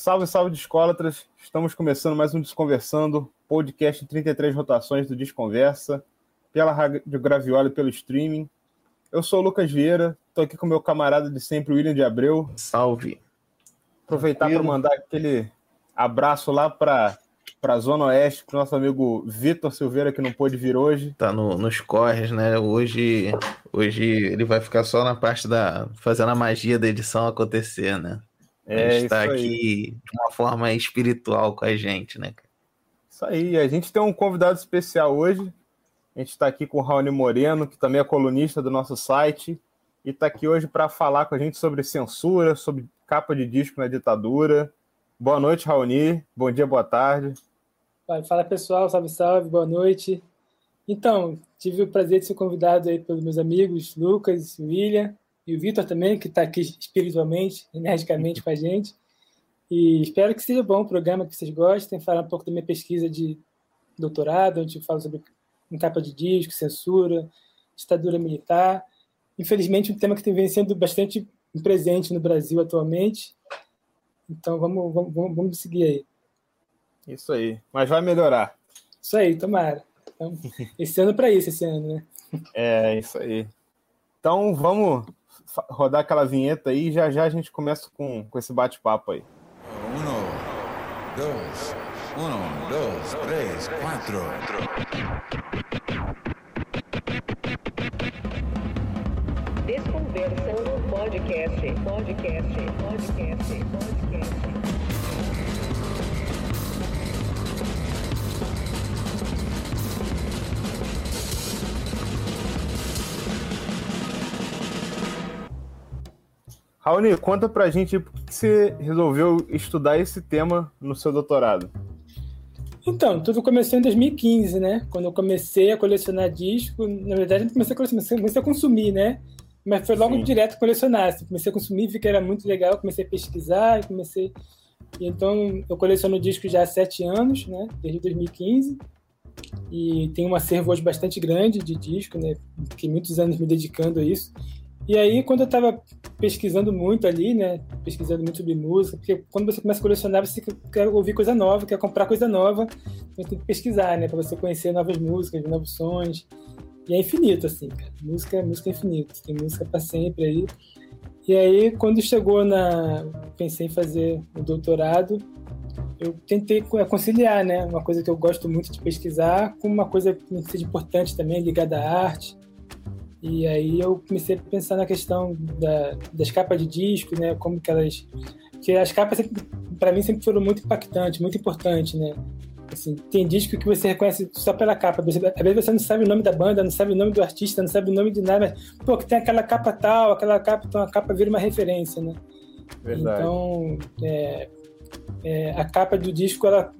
Salve, salve, discólatras! Estamos começando mais um Desconversando, podcast em 33 rotações do Desconversa, pela Rádio Graviola e pelo streaming. Eu sou o Lucas Vieira, estou aqui com meu camarada de sempre, William de Abreu. Salve! Aproveitar para mandar aquele abraço lá para para a Zona Oeste, para o nosso amigo Vitor Silveira, que não pôde vir hoje. Tá no, nos corres, né? Hoje, hoje ele vai ficar só na parte da. fazendo a magia da edição acontecer, né? É, está aqui de uma forma espiritual com a gente, né? Isso aí. A gente tem um convidado especial hoje. A gente está aqui com o Raoni Moreno, que também é colunista do nosso site, e está aqui hoje para falar com a gente sobre censura, sobre capa de disco na ditadura. Boa noite, Raoni. Bom dia, boa tarde. Fala pessoal, salve, salve, boa noite. Então, tive o prazer de ser convidado aí pelos meus amigos Lucas, William e o Vitor também, que está aqui espiritualmente, energicamente com a gente. E espero que seja bom o programa, que vocês gostem. Falar um pouco da minha pesquisa de doutorado, onde eu falo sobre capa de disco, censura, ditadura militar. Infelizmente, um tema que tem sendo bastante presente no Brasil atualmente. Então, vamos, vamos, vamos seguir aí. Isso aí. Mas vai melhorar. Isso aí, tomara. Então, esse ano para isso, esse ano, né? É, isso aí. Então vamos rodar aquela vinheta aí e já já a gente começa com, com esse bate-papo aí. Um, dois, um, dois, três, quatro. Desconversando podcast, podcast, podcast, podcast. Raoni, conta pra gente por que você resolveu estudar esse tema no seu doutorado. Então, tudo começou em 2015, né? Quando eu comecei a colecionar disco, na verdade, eu comecei a colecionar, comecei a consumir, né? Mas foi logo Sim. direto colecionar. Assim, comecei a consumir, vi que era muito legal, comecei a pesquisar, comecei. Então, eu coleciono disco já há sete anos, né? Desde 2015. E tenho um acervo hoje bastante grande de disco, né? Fiquei muitos anos me dedicando a isso. E aí, quando eu estava pesquisando muito ali, né, pesquisando muito sobre música, porque quando você começa a colecionar, você quer ouvir coisa nova, quer comprar coisa nova, então tem que pesquisar, né, para você conhecer novas músicas, novos sons. E é infinito, assim, cara. Música, música é infinito, tem música para sempre aí. E aí, quando chegou na. Pensei em fazer o doutorado, eu tentei conciliar, né? Uma coisa que eu gosto muito de pesquisar com uma coisa que seja importante também, ligada à arte. E aí eu comecei a pensar na questão da, das capas de disco, né? Como que elas... Porque as capas, para mim, sempre foram muito impactantes, muito importantes, né? Assim, tem disco que você reconhece só pela capa. Às vezes você não sabe o nome da banda, não sabe o nome do artista, não sabe o nome de nada, mas, pô, que tem aquela capa tal, aquela capa, então a capa vira uma referência, né? Verdade. Então, é, é, a capa do disco, ela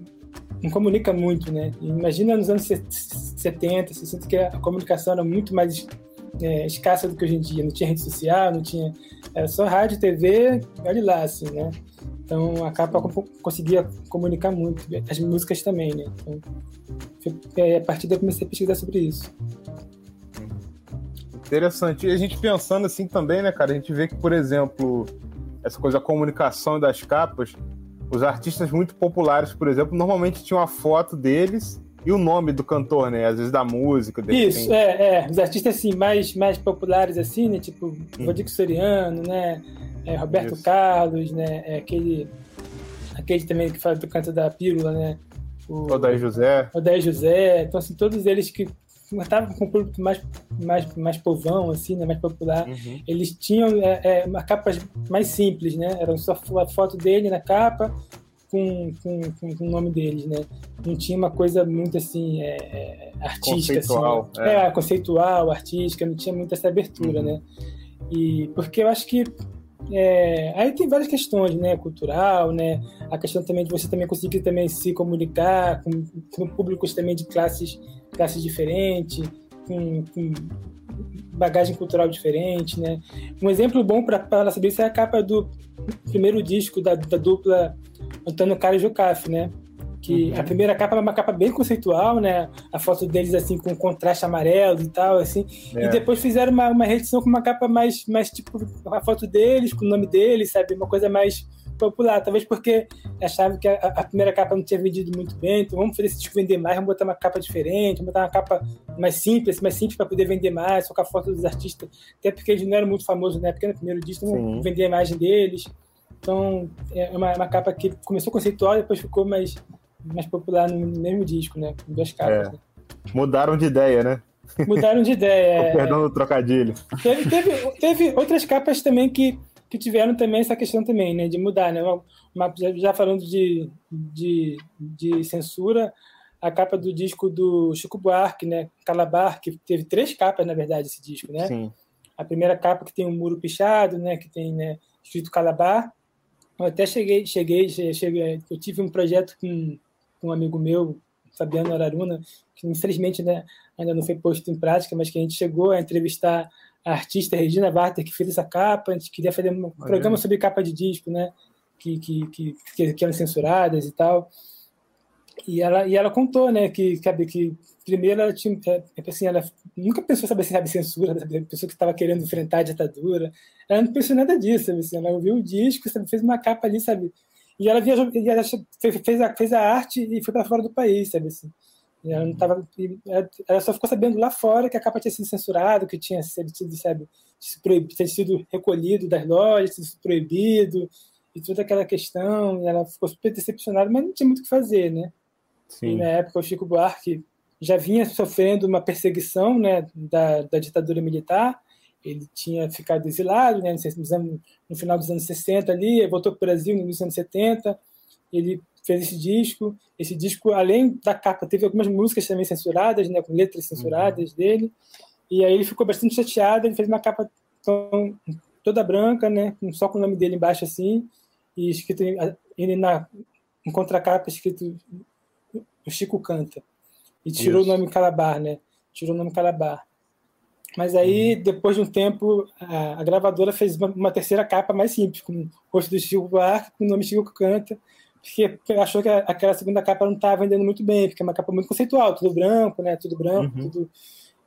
não comunica muito, né? Imagina nos anos 70, 60, que a comunicação era muito mais é, escassa do que hoje em dia. Não tinha rede social, não tinha. Era só rádio, TV, olha lá, assim, né? Então a capa conseguia comunicar muito, as músicas também, né? Então, foi, a partir daí eu comecei a pesquisar sobre isso. Interessante. E a gente pensando assim também, né, cara? A gente vê que, por exemplo, essa coisa da comunicação das capas, os artistas muito populares, por exemplo, normalmente tinham a foto deles e o nome do cantor, né? Às vezes da música. Isso, é, é. Os artistas assim, mais, mais populares, assim, né? Tipo, hum. Rodrigo Soriano, né? É, Roberto Isso. Carlos, né? É aquele, aquele também que fala do canto da pílula, né? O Odair José. Odair José. Então, assim, todos eles que estavam com o público mais, mais, mais povão, assim, né? Mais popular. Uhum. Eles tinham é, é, uma capa mais simples, né? Era só a foto dele na capa, com, com, com, o nome deles, né? Não tinha uma coisa muito assim, é, é, artística. Assim, conceitual. Assim, é. é. conceitual, artística, não tinha muita essa abertura, uhum. né? E porque eu acho que é, aí tem várias questões, né? Cultural, né? A questão também de você também conseguir também se comunicar com, com públicos também de classes, classes diferentes, com, com bagagem cultural diferente, né? Um exemplo bom para saber isso é a capa do primeiro disco da, da dupla Antônio Cara e Jocafe, né? Que uhum. a primeira capa é uma capa bem conceitual, né? A foto deles assim com contraste amarelo e tal, assim. É. E depois fizeram uma, uma reedição com uma capa mais, mais tipo a foto deles, com o nome deles, sabe? Uma coisa mais popular. Talvez porque achava que a, a, primeira capa não tinha vendido muito bem, então vamos fazer esse disco vender mais, vamos botar uma capa diferente, vamos botar uma capa mais simples, mais simples para poder vender mais, só com a foto dos artistas. Até porque eles não eram muito famosos na época, no primeiro disco, não vender a imagem deles. Então, é uma, uma capa que começou conceitual e depois ficou mais, mais popular no mesmo disco, né? Com duas capas. É. Né? Mudaram de ideia, né? Mudaram de ideia. Perdão do trocadilho. Teve, teve, teve, outras capas também que, que tiveram também essa questão também, né? De mudar, né? Uma, uma, já falando de, de, de censura, a capa do disco do Chico Buarque, né? Calabar, que teve três capas, na verdade, esse disco, né? Sim. A primeira capa que tem um muro pichado, né? Que tem né, escrito Calabar. Eu até cheguei, cheguei, cheguei, eu tive um projeto com, com um amigo meu, Fabiano Araruna, que infelizmente né, ainda não foi posto em prática, mas que a gente chegou a entrevistar a artista Regina Barter, que fez essa capa, a gente queria fazer um programa sobre capa de disco, né, que, que, que, que eram censuradas e tal. E ela, e ela contou, né, que, que, que primeiro ela tinha, é, é assim, ela nunca pensou sabe, censura, sabe, pessoa que estava querendo enfrentar a ditadura. Ela não pensou nada disso, sabe, assim, ela ouviu o disco, sabe, fez uma capa ali, sabe, e ela viajou, e ela fez, a, fez a arte e foi para fora do país, sabe assim. E ela não tava, ela só ficou sabendo lá fora que a capa tinha sido censurada, que tinha sido, sabe, tinha sido recolhido das lojas, tinha sido proibido e toda aquela questão. E ela ficou super decepcionada, mas não tinha muito o que fazer, né? Sim. E na época o Chico Buarque já vinha sofrendo uma perseguição, né, da, da ditadura militar ele tinha ficado exilado, né, no final dos anos 60 ali, voltou para o Brasil nos anos 70, ele fez esse disco, esse disco, além da capa, teve algumas músicas também censuradas, né, com letras censuradas uhum. dele, e aí ele ficou bastante chateado, ele fez uma capa tão, toda branca, né, só com o nome dele embaixo assim, e escrito, ele na em contracapa escrito o Chico canta, e tirou Isso. o nome Calabar, né, tirou o nome Calabar. Mas aí, uhum. depois de um tempo, a, a gravadora fez uma, uma, terceira capa mais simples, com o rosto do Chico Buarque, com o nome Chico Canta, porque achou que a, aquela segunda capa não estava vendendo muito bem, porque é uma capa muito conceitual, tudo branco, né? Tudo branco, uhum. tudo...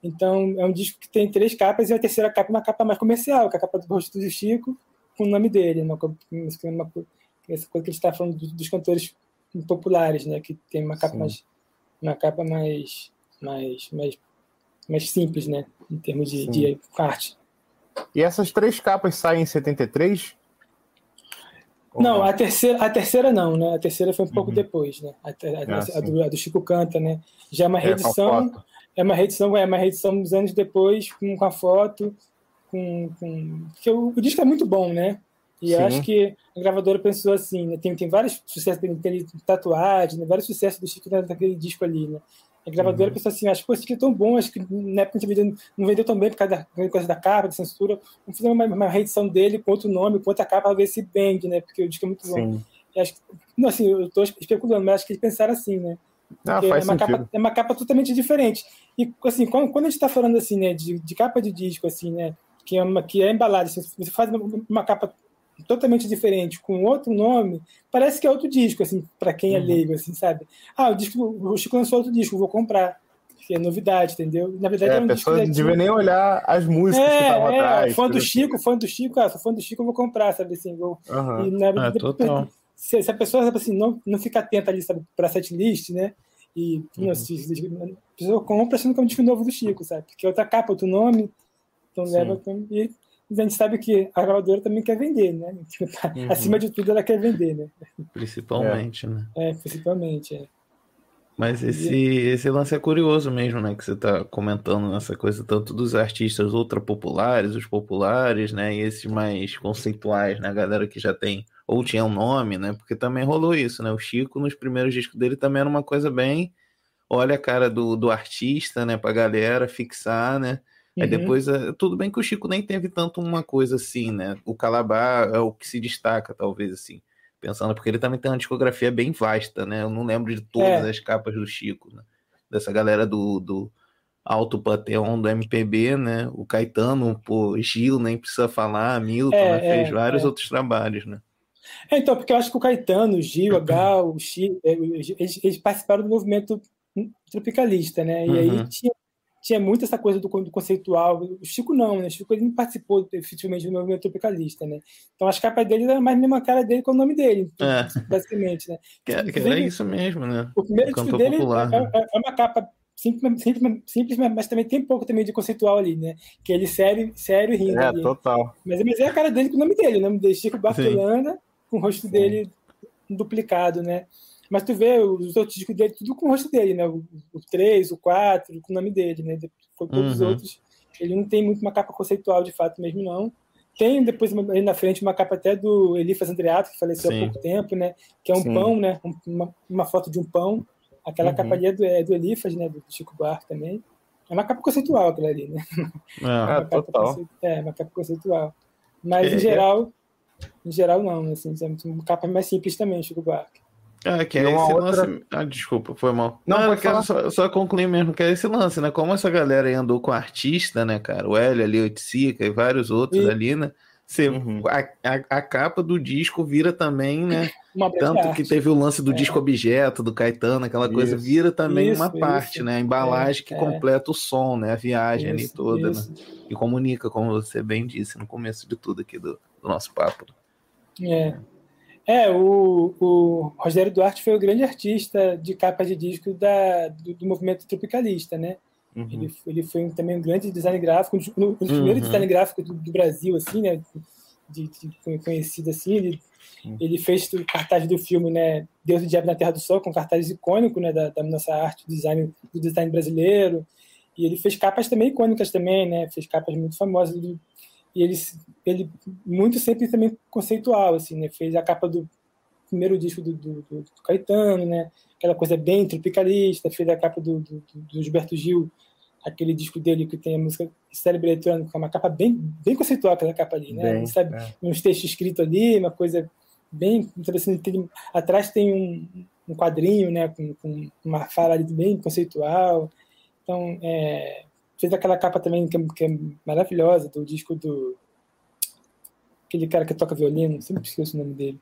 Então, é um disco que tem três capas e a terceira capa é uma capa mais comercial, que é a capa do rosto do Chico, com o nome dele, uma, uma, uma essa coisa que a gente está falando dos cantores populares, né? Que tem uma capa Sim. mais uma capa mais mais mais mais simples, né? Em termos de, de arte. E essas três capas saem em 73? Não, a terceira, a terceira não, né? A terceira foi um pouco uhum. depois, né? A, a, ah, a, do, a, do, Chico Canta, né? Já é uma reedição, é, é uma reedição, é uma reedição dos anos depois, com, com a foto, com, com... porque o, o, disco é muito bom, né? E Sim. eu acho que a gravadora pensou assim, né? Tem, tem vários sucessos, tem, tem tatuagem, né? vários sucessos do Chico naquele disco ali, né? A gravadora uhum. pensou assim, acho que esse aqui é tão bom, acho que na época a gente não vendeu tão bem por causa da coisa da capa, da censura. Vamos fazer uma, uma reedição dele com outro nome, com outra capa, para ver se vende, né? Porque o disco é muito bom. acho que, não, assim, eu estou especulando, mas acho que eles pensaram assim, né? Ah, é, uma capa, é uma capa totalmente diferente. E, assim, quando, quando a gente está falando, assim, né, de, de capa de disco, assim, né, que é, uma, que é embalada, assim, você faz uma, uma capa totalmente diferente, com outro nome, parece que é outro disco, assim, para quem é uhum. leigo, assim, sabe? Ah, o disco, o Chico lançou outro disco, vou comprar. Que é novidade, entendeu? Na verdade, é, é um a pessoa não devia nem olhar as músicas é, que estavam é, atrás. Fã do Chico, fã do Chico, ah, sou fã do Chico, eu vou comprar, sabe assim, vou... Uhum. E, na verdade, é, se, se, a pessoa, sabe assim, não, não fica atenta ali, sabe, pra setlist, né? E uhum. se, a pessoa compra achando que é um disco novo do Chico, sabe? Porque é outra capa, outro nome, então Sim. leva... E a gente sabe que a gravadora também quer vender, né? Uhum. Acima de tudo, ela quer vender, né? Principalmente, é. né? É, principalmente, é. Mas esse, esse lance é curioso mesmo, né? Que você está comentando nessa coisa tanto dos artistas ultra populares, os populares, né? E esses mais conceituais, né? A galera que já tem ou tinha um nome, né? Porque também rolou isso, né? O Chico, nos primeiros discos dele, também era uma coisa bem. Olha a cara do, do artista, né? Pra galera fixar, né? Aí uhum. depois, eh, tudo bem que o Chico nem teve tanto uma coisa assim, né? O Calabar é o que se destaca, talvez, assim. Pensando, porque ele também tem uma discografia bem vasta, né? Eu não lembro de todas é. as capas do Chico, né? Dessa galera do, do Alto Panteão do MPB, né? O Caetano, pô, Gil, nem precisa falar, Milton, é, né? fez é, vários é. outros trabalhos, né? É, então, porque eu acho que o Caetano, o Gil, a Gal, o Chico, eles, eles participaram do movimento tropicalista, né? E uhum. aí tinha tinha muito essa coisa do, do, conceitual. O Chico não, né? O Chico ele não participou efetivamente do movimento tropicalista, né? Então as capas dele eram mais a mesma cara dele com o nome dele, é. basicamente, né? Que, que era isso mesmo, né? O primeiro o disco dele é, é, é, uma capa simples, simples, simples, mas também tem pouco também de conceitual ali, né? Que ele sério, sério rindo. É, ali. total. Mas, mas é a cara dele com o nome dele, o nome dele, Chico Bartolana, com o rosto Sim. dele duplicado, né? Mas tu vê os outros discos dele, tudo com o rosto dele, né? O, o 3, o 4, com o nome dele, né? Foi todos uhum. os outros. Ele não tem muito uma capa conceitual, de fato, mesmo, não. Tem depois aí na frente uma capa até do Elifas Andreato, que faleceu Sim. há pouco tempo, né? Que é um Sim. pão, né? Uma, uma, foto de um pão. Aquela uhum. capa ali é do, é do Elifas, né? Do Chico Buarque também. É uma capa conceitual aquela ali, né? É, uma, é, total. é, uma capa conceitual. Mas, é, em geral, em geral, não. Assim, é uma capa mais simples também, Chico Buarque. É, que é esse outra... lance. Ah, desculpa, foi mal. Não, não eu quero só, só, concluir mesmo, que é esse lance, né? Como essa galera aí andou com artista, né, cara? O Hélio ali, o Tsica e vários outros e... ali, né? Você, uhum. a, a, a, capa do disco vira também, né? Uma Tanto que teve o lance do é. disco objeto, do Caetano, aquela isso. coisa, vira também isso, uma parte, isso. né? A embalagem é, que é. completa o som, né? A viagem ali toda, né? E comunica, como você bem disse no começo de tudo aqui do, do nosso papo. É. É, o, o Rogério Duarte foi o grande artista de capa de disco da, do, do movimento tropicalista, né? Uhum. Ele, ele foi também um grande design gráfico, um dos, um dos uhum. primeiros design gráficos do, do, Brasil, assim, né? De, de conhecido assim. Ele, uhum. ele fez o cartaz do filme, né? Deus do Diabo na Terra do Sol, com cartaz icônico, né? Da, da nossa arte, do design, do design brasileiro. E ele fez capas também icônicas também, né? Fez capas muito famosas do, e ele, ele muito sempre também conceitual, assim, né? Fez a capa do primeiro disco do, do, do, do Caetano, né? Aquela coisa bem tropicalista, fez a capa do, do, do Gilberto Gil, aquele disco dele que tem a música Cérebro Eletrônico, é uma capa bem, bem conceitual aquela capa ali, né? Bem, sabe, é. uns textos escritos ali, uma coisa bem interessante. Tem, atrás tem um, um quadrinho, né? Com, com, uma fala ali bem conceitual. Então, é, fez aquela capa também que é, que é, maravilhosa do disco do aquele cara que toca violino, sempre esqueço o nome dele.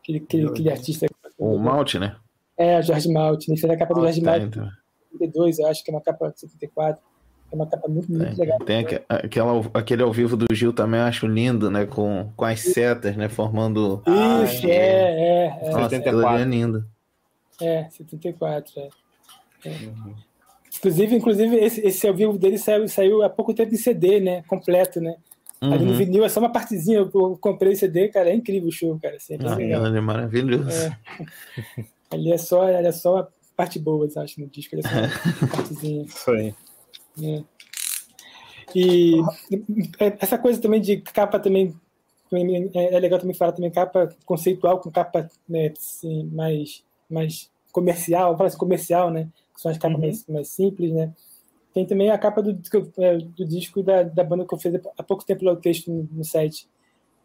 Aquele, aquele, aquele artista. O Malte, né? É, Jorge Malte. Ele fez a capa do Jorge tá, Malte. Então. 72, eu acho que é uma capa de 74. É uma capa muito, muito tem, legal. Tem aquela, aquele ao vivo do Gil também, eu acho lindo, né? Com, com as setas, né? Formando. Isso, ah, é, é. é. Nossa, 74. é lindo. É, 74, é. é. Uhum. Inclusive, inclusive esse, esse ao vivo dele saiu, saiu há pouco tempo em CD, né? Completo, né? Uhum. Ali no uhum. vinil é só uma partezinha. Eu comprei o CD, cara, é incrível o show, cara. Assim, é, ah, legal. é maravilhoso. É. Ali é só, ali é só a parte boa, acho, no disco. Ali é só uma partezinha. Isso aí. É. E essa coisa também de capa também é, é legal também falar também capa conceitual com capa né, assim, mais, mais comercial, assim, comercial, né? Que são as capas uhum. mais, mais, simples, né? Tem também a capa do, é, do disco da, da banda que eu fiz há pouco tempo lá o texto no, no site,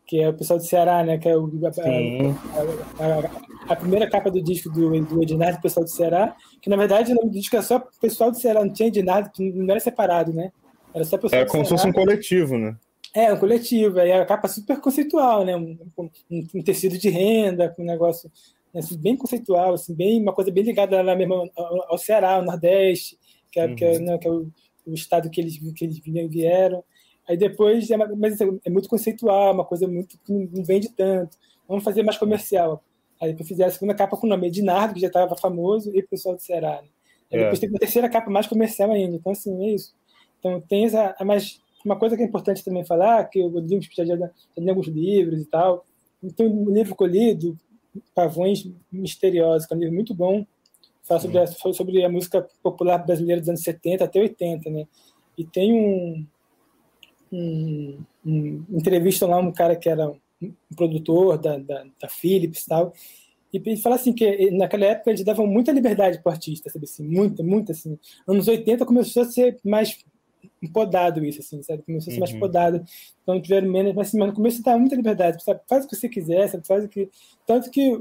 que é o pessoal do Ceará, né? Que é o, a, a, a, a, primeira capa do disco do, do Ednardo, o pessoal do Ceará, que na verdade o nome do disco é só o pessoal do Ceará, não tinha Ednardo, não era separado, né? Era só pessoal É como se fosse um coletivo, né? É, um coletivo, aí a capa super conceitual, né? Um, um, um, tecido de renda, com um negócio assim, bem conceitual, assim, bem, uma coisa bem ligada lá mesmo ao, ao Ceará, ao Nordeste, que é, uhum. que é, né, que é o, o, estado que eles, que eles vieram. Aí depois, é, mas assim, é muito conceitual, uma coisa muito que não vende tanto. Vamos fazer mais comercial. Aí eu fiz a segunda capa com o nome Ednardo, que já estava famoso, e o pessoal do Ceará. Né? Aí é. depois tem uma terceira capa mais comercial ainda. Então, assim, é isso. Então, tem essa. Mas uma coisa que é importante também falar, que eu li, já, já, já alguns livros e tal. Então, um livro que eu li, do Pavões Misteriosos, que é um livro muito bom, fala sobre a, sobre a música popular brasileira dos anos 70 até 80, né? E tem um, um, um entrevista lá um cara que era um produtor da, da, da Philips e tal, e ele fala assim que naquela época eles davam muita liberdade para o artista, sabe assim, muita, muita assim. Anos 80 começou a ser mais podado isso, assim, sabe? Começou a ser mais uhum. podado. Então tiveram menos, mas, assim, mas no começo dá muita liberdade, sabe? Faz o que você quiser, sabe? Faz o que. Tanto que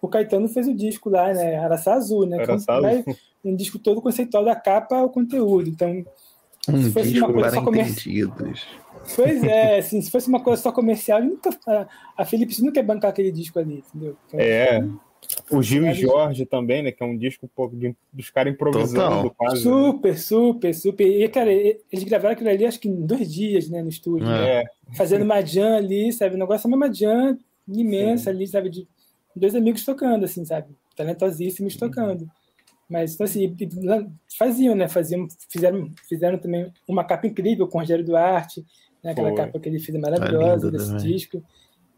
o Caetano fez o disco lá, né? Araçá Azul, né? Araçá Azul. Um disco todo conceitual da capa ao conteúdo. Então, um se fosse uma coisa só comercial. Pois é, assim, se fosse uma coisa só comercial, nunca, a, a Philips nunca ia bancar aquele disco ali, entendeu? Então, é. O Gil e Jorge também, né? Que é um disco um pouco de, dos caras improvisando quase. Né? Super, né? super, super. E, cara, eles gravaram aquilo ali acho que em dois dias, né? No estúdio. É. Né? Fazendo uma jam ali, sabe? O negócio é uma jam imensa Sim. ali, sabe? De dois amigos tocando, assim, sabe? Talentosíssimos uhum. tocando. Mas, então, assim, faziam, né? Faziam, fizeram, fizeram também uma capa incrível com o Rogério Duarte, né? aquela Foi. capa que ele fez maravilhosa desse também. disco.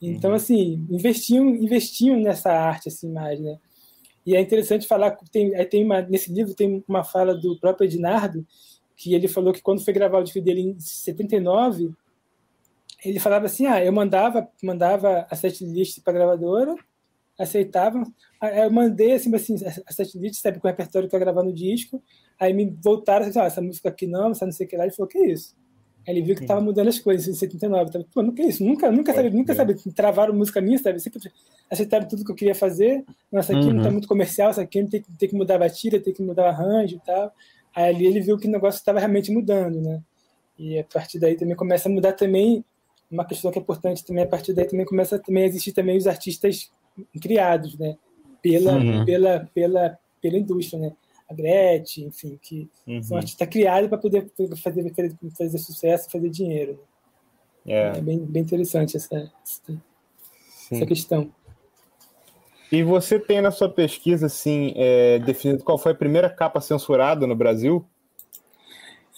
Então, uhum. assim, investiam, investiam nessa arte, assim, mais, né? E é interessante falar, tem, tem uma, nesse livro tem uma fala do próprio Ednardo, que ele falou que quando foi gravar o disco dele em 79, ele falava assim, ah, eu mandava, mandava a setlist para a gravadora, aceitavam, eu mandei assim, assim a setlist, sabe, com o repertório que eu ia gravar no disco, aí me voltaram assim, ah, essa música aqui não, essa não sei o que lá, ele falou, que isso? Ele viu que estava mudando as coisas em 79. Tava, Pô, nunca é isso, nunca, nunca sabe, nunca sabe, travaram música minha, sabe? Sempre aceitaram tudo que eu queria fazer. Nossa, aqui uhum. não tá muito comercial, isso aqui tem, tem que mudar a batida, tem que mudar o arranjo e tal. Aí ali ele viu que o negócio estava realmente mudando, né? E a partir daí também começa a mudar também uma questão que é importante também, a partir daí também começa também a existir também os artistas criados, né? Pela, uhum. pela, pela, pela indústria, né? A Gretchen, enfim, que uhum. são artistas criados para poder fazer, fazer, sucesso, fazer dinheiro. É. é, bem, bem interessante essa, essa questão. E você tem na sua pesquisa, assim, é, definido qual foi a primeira capa censurada no Brasil?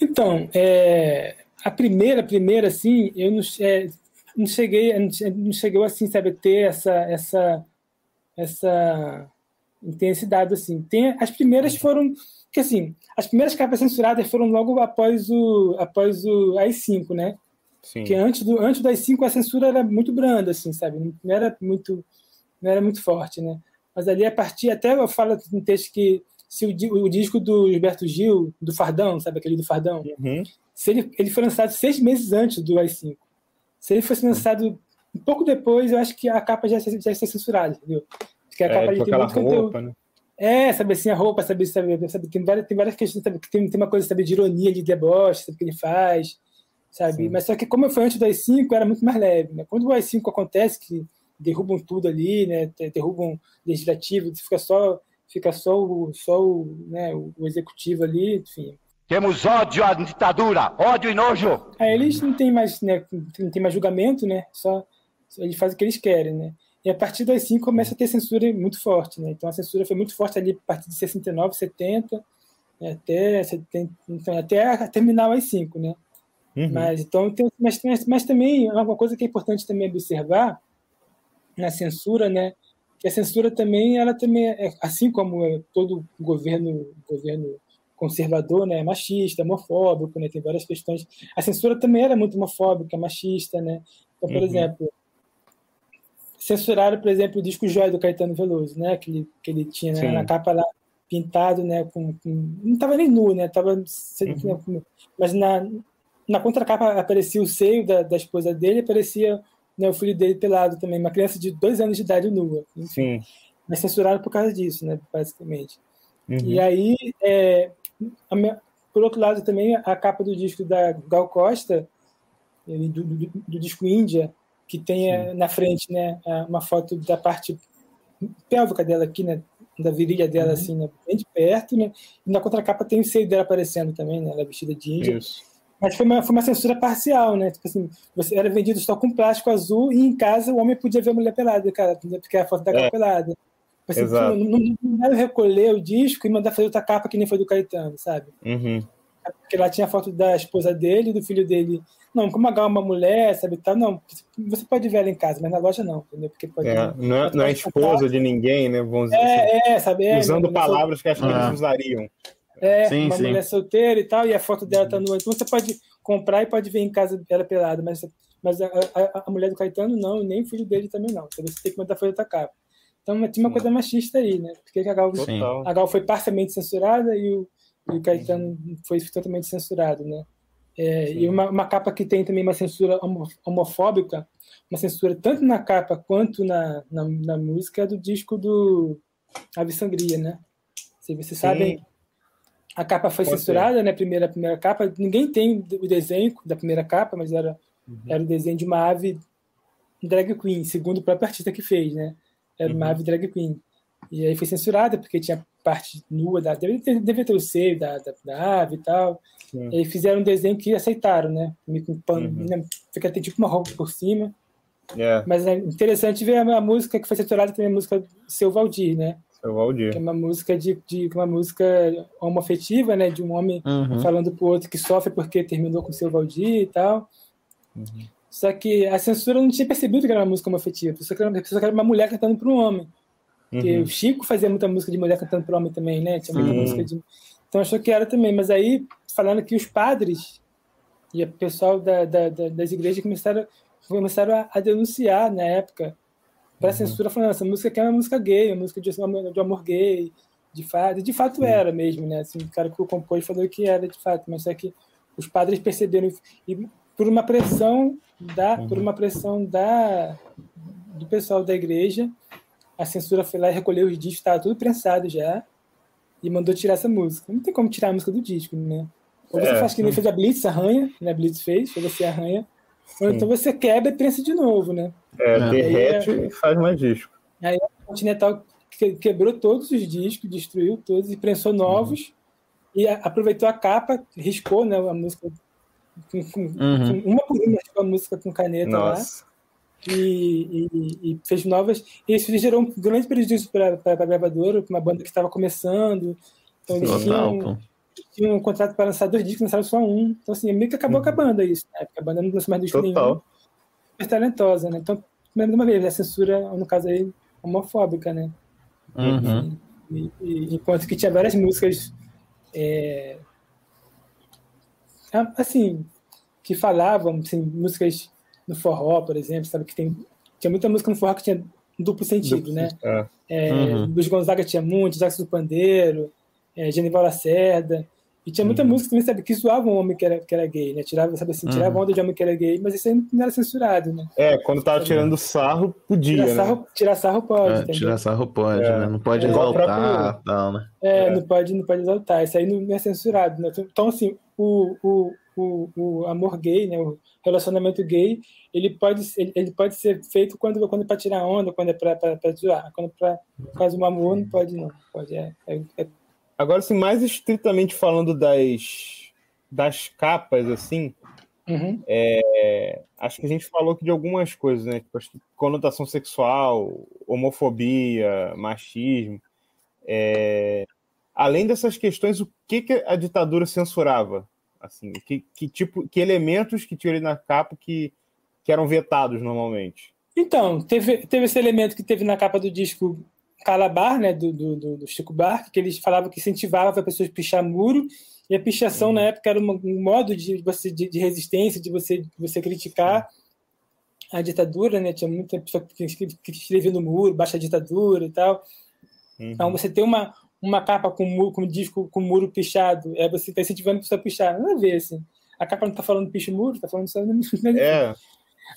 Então, é, a primeira, primeira, assim, eu não, é, não cheguei, não chegou assim, sabe, ter essa, essa, essa intensidade assim. Tem as primeiras foram que assim, as primeiras capas censuradas foram logo após o após o AI5, né? Sim. Que antes do antes do AI5 a censura era muito branda assim, sabe? Não era muito não era muito forte, né? Mas ali a partir até eu falo no texto que se o, o, disco do Gilberto Gil, do Fardão, sabe aquele do Fardão? Uhum. Se ele, ele foi lançado seis meses antes do AI5. Se ele fosse lançado um pouco depois, eu acho que a capa já, já ia ser censurada, entendeu? Que a capa é, tem muito roupa, Né? É, sabe assim, a roupa, sabe, sabe, sabe tem, várias, tem várias questões, sabe, que tem, tem uma coisa, sabe, de ironia, de deboche, sabe, que ele faz, sabe? Sim. Mas só que como foi antes do AI-5, era muito mais leve, né? Quando o AI-5 acontece, que derrubam tudo ali, né, derrubam legislativo, fica só, fica só o, só o, né, o executivo ali, enfim. Temos ódio à ditadura, ódio e nojo. Aí eles não têm mais, né, não tem mais julgamento, né, só eles fazem o que eles querem, né? E a partir das 5 começa a ter censura muito forte, né? Então a censura foi muito forte ali a partir de 69, 70, né? até, 70, então, até terminar as 5, né? Uhum. Mas, então, tem, mas, mas, mas também, uma coisa que é importante também observar na censura, né? Que a censura também, ela também, é, assim como é todo governo, governo conservador, né, machista, homofóbico, né, tem várias questões. A censura também era muito homofóbica, machista, né. Então, por uhum. exemplo, censuraram, por exemplo, o disco Joia do Caetano Veloso, né? Que ele, que ele tinha né? na capa lá pintado, né? Com, com... não estava nem nu, né? Tava, uhum. mas na, na contracapa aparecia o seio da, da esposa dele, aparecia né, o filho dele pelado também, uma criança de dois anos de idade nua. Enfim. Sim. Mas censuraram por causa disso, né? Basicamente. Uhum. E aí, é, minha, por outro lado, também a capa do disco da Gal Costa, do, do, do disco Índia, que tenha Sim. na frente né, uma foto da parte pélvica dela aqui, né, da virilha dela, uhum. assim, né, bem de perto, né, e na contracapa tem o seio dela aparecendo também, né, ela é vestida de índia. Isso. Mas foi uma, foi uma censura parcial, né? Tipo assim, você era vendido só com plástico azul e em casa o homem podia ver a mulher pelada, cara, porque é a foto da é. pelada. Assim, Exato. Não, não, não recolher o disco e mandar fazer outra capa que nem foi do Caetano, sabe? Uhum. Porque lá tinha a foto da esposa dele, do filho dele não, como a uma mulher, sabe, tal, não, você pode ver ela em casa, mas na loja não, entendeu? Porque pode, é, não, é, não é esposa de ninguém, né? Vamos dizer é, assim, é, sabe? É, usando palavras que as pessoas ah. usariam. É, sim, uma sim. mulher solteira e tal, e a foto dela tá nua. Então você pode comprar e pode ver em casa ela pelada, mas, mas a, a, a mulher do Caetano não, nem o filho dele também não. Então você tem que mandar folha da capa. Então tinha uma coisa machista aí, né? Porque a Gal, a Gal foi parcialmente censurada e o, e o Caetano foi totalmente censurado, né? É, e uma, uma, capa que tem também uma censura homofóbica, uma censura tanto na capa quanto na, na, na música, é do disco do Ave Sangria, né? Se vocês sabem, a capa foi Pode censurada, ser. né? Primeira, primeira capa. Ninguém tem o desenho da primeira capa, mas era, uhum. era o desenho de uma ave drag queen, segundo o próprio artista que fez, né? Era uma uhum. ave drag queen. E aí foi censurada porque tinha parte nua da. Deve ter, deve ter o seio da, da, da ave e tal. Sim. E aí fizeram um desenho que aceitaram, né? Com pano, uhum. né? Fica tem tipo uma roupa por cima. Yeah. É. Mas é interessante ver a, a, música que foi censurada também a música Seu Valdir, né? Seu Valdir. Que é uma música de, de uma música homoafetiva, né? De um homem uhum. falando pro outro que sofre porque terminou com seu Valdir e tal. Uhum. Só que a censura não tinha percebido que era uma música homoafetiva, só que era, que era uma mulher cantando para um homem. Porque uhum. o Chico fazia muita música de mulher cantando para homem também, né? Tinha muita música de. Então achou que era também. Mas aí, falando que os padres e o pessoal da, da, da, das igrejas começaram, começaram a, a denunciar na época para a uhum. censura, falando: essa música aqui é uma música gay, uma música de, de amor gay, de fato. E de fato era mesmo, né? Assim, o cara que o compôs falou que era de fato, mas só que os padres perceberam e por uma pressão da, uhum. por uma pressão da do pessoal da igreja a censura foi lá e recolheu os discos, estava tudo prensado já, e mandou tirar essa música. Não tem como tirar a música do disco, né? Ou você é, faz que nem fez a Blitz, arranha, né? A Blitz fez, ou você arranha, ou então você quebra e prensa de novo, né? É, derrete e, e faz mais disco. Aí a Continental quebrou todos os discos, destruiu todos e prensou novos, uhum. e aproveitou a capa, riscou né, a música com, com, uhum. uma por uma, a música com caneta Nossa. lá e, e, e, fez novas. E isso gerou um grande prejuízo para a gravadora, uma banda que estava começando. Então eles tinham, tinham, um contrato para lançar dois discos, lançaram só um. Então, assim, meio que acabou uhum. com a banda isso. Né? A banda não lançou mais disco Total. nenhum. Super talentosa, né? Então, mais uma vez, a censura, no caso aí, homofóbica, né? Uhum. E, e, enquanto que tinha várias músicas. É, assim, que falavam, assim, músicas no forró, por exemplo, sabe que tem tinha muita música no forró que tinha duplo sentido, duplo, né? É. É, uhum. Luiz Gonzaga tinha muito, Jackson do Pandeiro, é, Genival Lacerda, e tinha muita uhum. música também, sabe, que zoava um homem que era, que era gay, né? Tirava, sabe assim, tirava uhum. onda de homem que era gay, mas isso aí não era censurado, né? É, quando tava tirando sarro, podia, tirar né? sarro, Tirar sarro pode, é, Tirar sarro pode, é. né? Não pode é. exaltar, próprio... tal, né? É, é, Não, pode, não pode exaltar, isso aí não é censurado, né? Então, assim, o, o, o, o amor gay, né? O relacionamento gay, ele pode, ele, ele pode ser feito quando, quando é para tirar onda, quando é para zoar, quando é para fazer um amor, não pode não. Pode, é, é, é... Agora, assim, mais estritamente falando das, das capas, assim, uhum. é, acho que a gente falou aqui de algumas coisas, né? Tipo, conotação sexual, homofobia, machismo. É, além dessas questões, o que, que a ditadura censurava? Assim, que, que tipo, que elementos que tinha ali na capa que que eram vetados normalmente? Então, teve, teve esse elemento que teve na capa do disco Calabar, né, do, do, do Chico Buarque, que eles falavam que incentivava as pessoas a pichar muro, e a pichação uhum. na época era um modo de, você, de, de, resistência, de você, de você criticar uhum. a ditadura, né, tinha muita pessoa que, que escrevia no muro, baixa a ditadura e tal. Uhum. Então, você ter uma, uma capa com, muro, com disco com muro pichado, é você está incentivando a pessoa a pichar, nada a ver, assim. A capa não está falando picho muro, está falando só... É.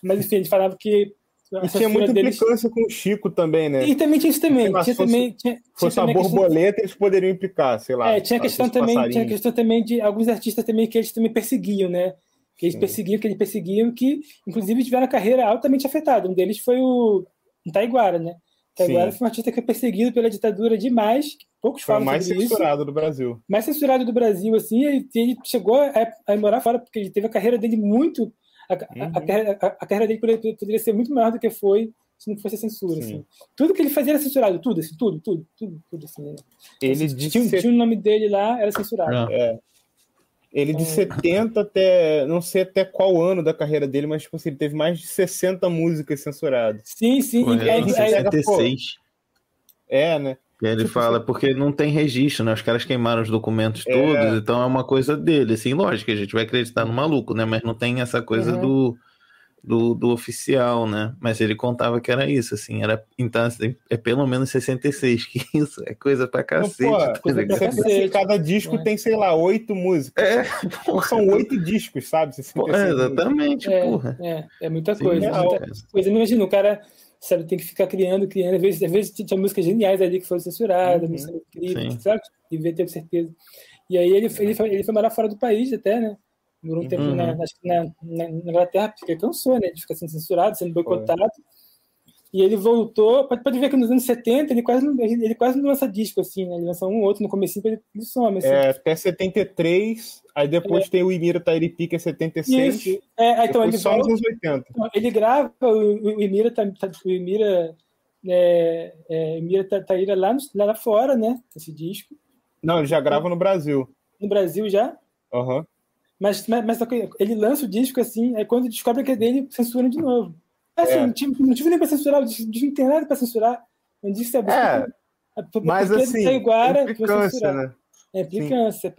Mas enfim, a gente falava que. E tinha muita deles... implicância com o Chico também, né? E também tinha isso também. Tinha, tinha também tinha, fosse a borboleta, questão... eles poderiam implicar, sei lá. É, tinha a questão também, tinha questão também de alguns artistas também que eles também perseguiam, né? Que eles Sim. perseguiam, que eles perseguiam, que inclusive tiveram a carreira altamente afetada. Um deles foi o Taiguara, né? Taiguara Sim. foi um artista que foi perseguido pela ditadura demais, poucos falam mais censurado isso. do Brasil. Mais censurado do Brasil, assim, e ele chegou a, a morar fora, porque ele teve a carreira dele muito a, uhum. a, carreira, a, a, carreira dele poderia, poderia, ser muito maior do que foi se não fosse a censura. Assim. Tudo que ele fazia era censurado, tudo, assim, tudo, tudo, tudo, tudo assim. Né? Ele assim, tinha, ser... tinha, o nome dele lá, era censurado. É. Ele de 70 até. Não sei até qual ano da carreira dele, mas tipo assim, ele teve mais de 60 músicas censuradas. Sim, sim. Pô, e, é, 66. É, né? Ele tipo, fala, porque não tem registro, né? Os caras queimaram os documentos é. todos, então é uma coisa dele. Assim, lógico, a gente vai acreditar no maluco, né? Mas não tem essa coisa uhum. do, do, do, oficial, né? Mas ele contava que era isso, assim, era. Então, assim, é pelo menos 66, que isso é coisa pra cacete. Pô, coisa pra cacete. Cada disco é. tem, sei lá, oito músicas. É, São oito discos, sabe? Pô, é, exatamente, é, porra. É, é muita Sim, coisa. Muita coisa. Imagina, o cara sabe, tem que ficar criando, criando. Às vezes, às vezes tinha músicas geniais ali que foram censuradas, uhum, músicas incríveis, sabe? Devia ter certeza. E aí ele, ele, foi, ele foi morar fora do país até, né? Morou um tempo uhum. na, na, na, Inglaterra, porque cansou, né? De ficar sendo censurado, sendo boicotado. E ele voltou, pode, pode ver que nos anos 70 ele quase não, ele quase não lança disco, assim, né? Ele lança um ou outro no começo ele, ele some. Assim. É, até 73, aí depois é. tem o Imira Tairipi, que é 76. Isso. É, então ele só nos anos 80. Então, ele grava o, o Imira, tá, tá, o Imira, é, é, Imira Taíra lá, no, lá fora, né? Esse disco. Não, ele já grava no Brasil. No Brasil já? Aham. Uhum. Mas, mas, mas, ele lança o disco assim, aí quando descobre que é dele, censura de novo. Assim, é. não, tive, não tive nem pra censurar, o disco não tem nada pra censurar. Eu disse, é, é mas assim, Iguara, implicância, né? É implicância.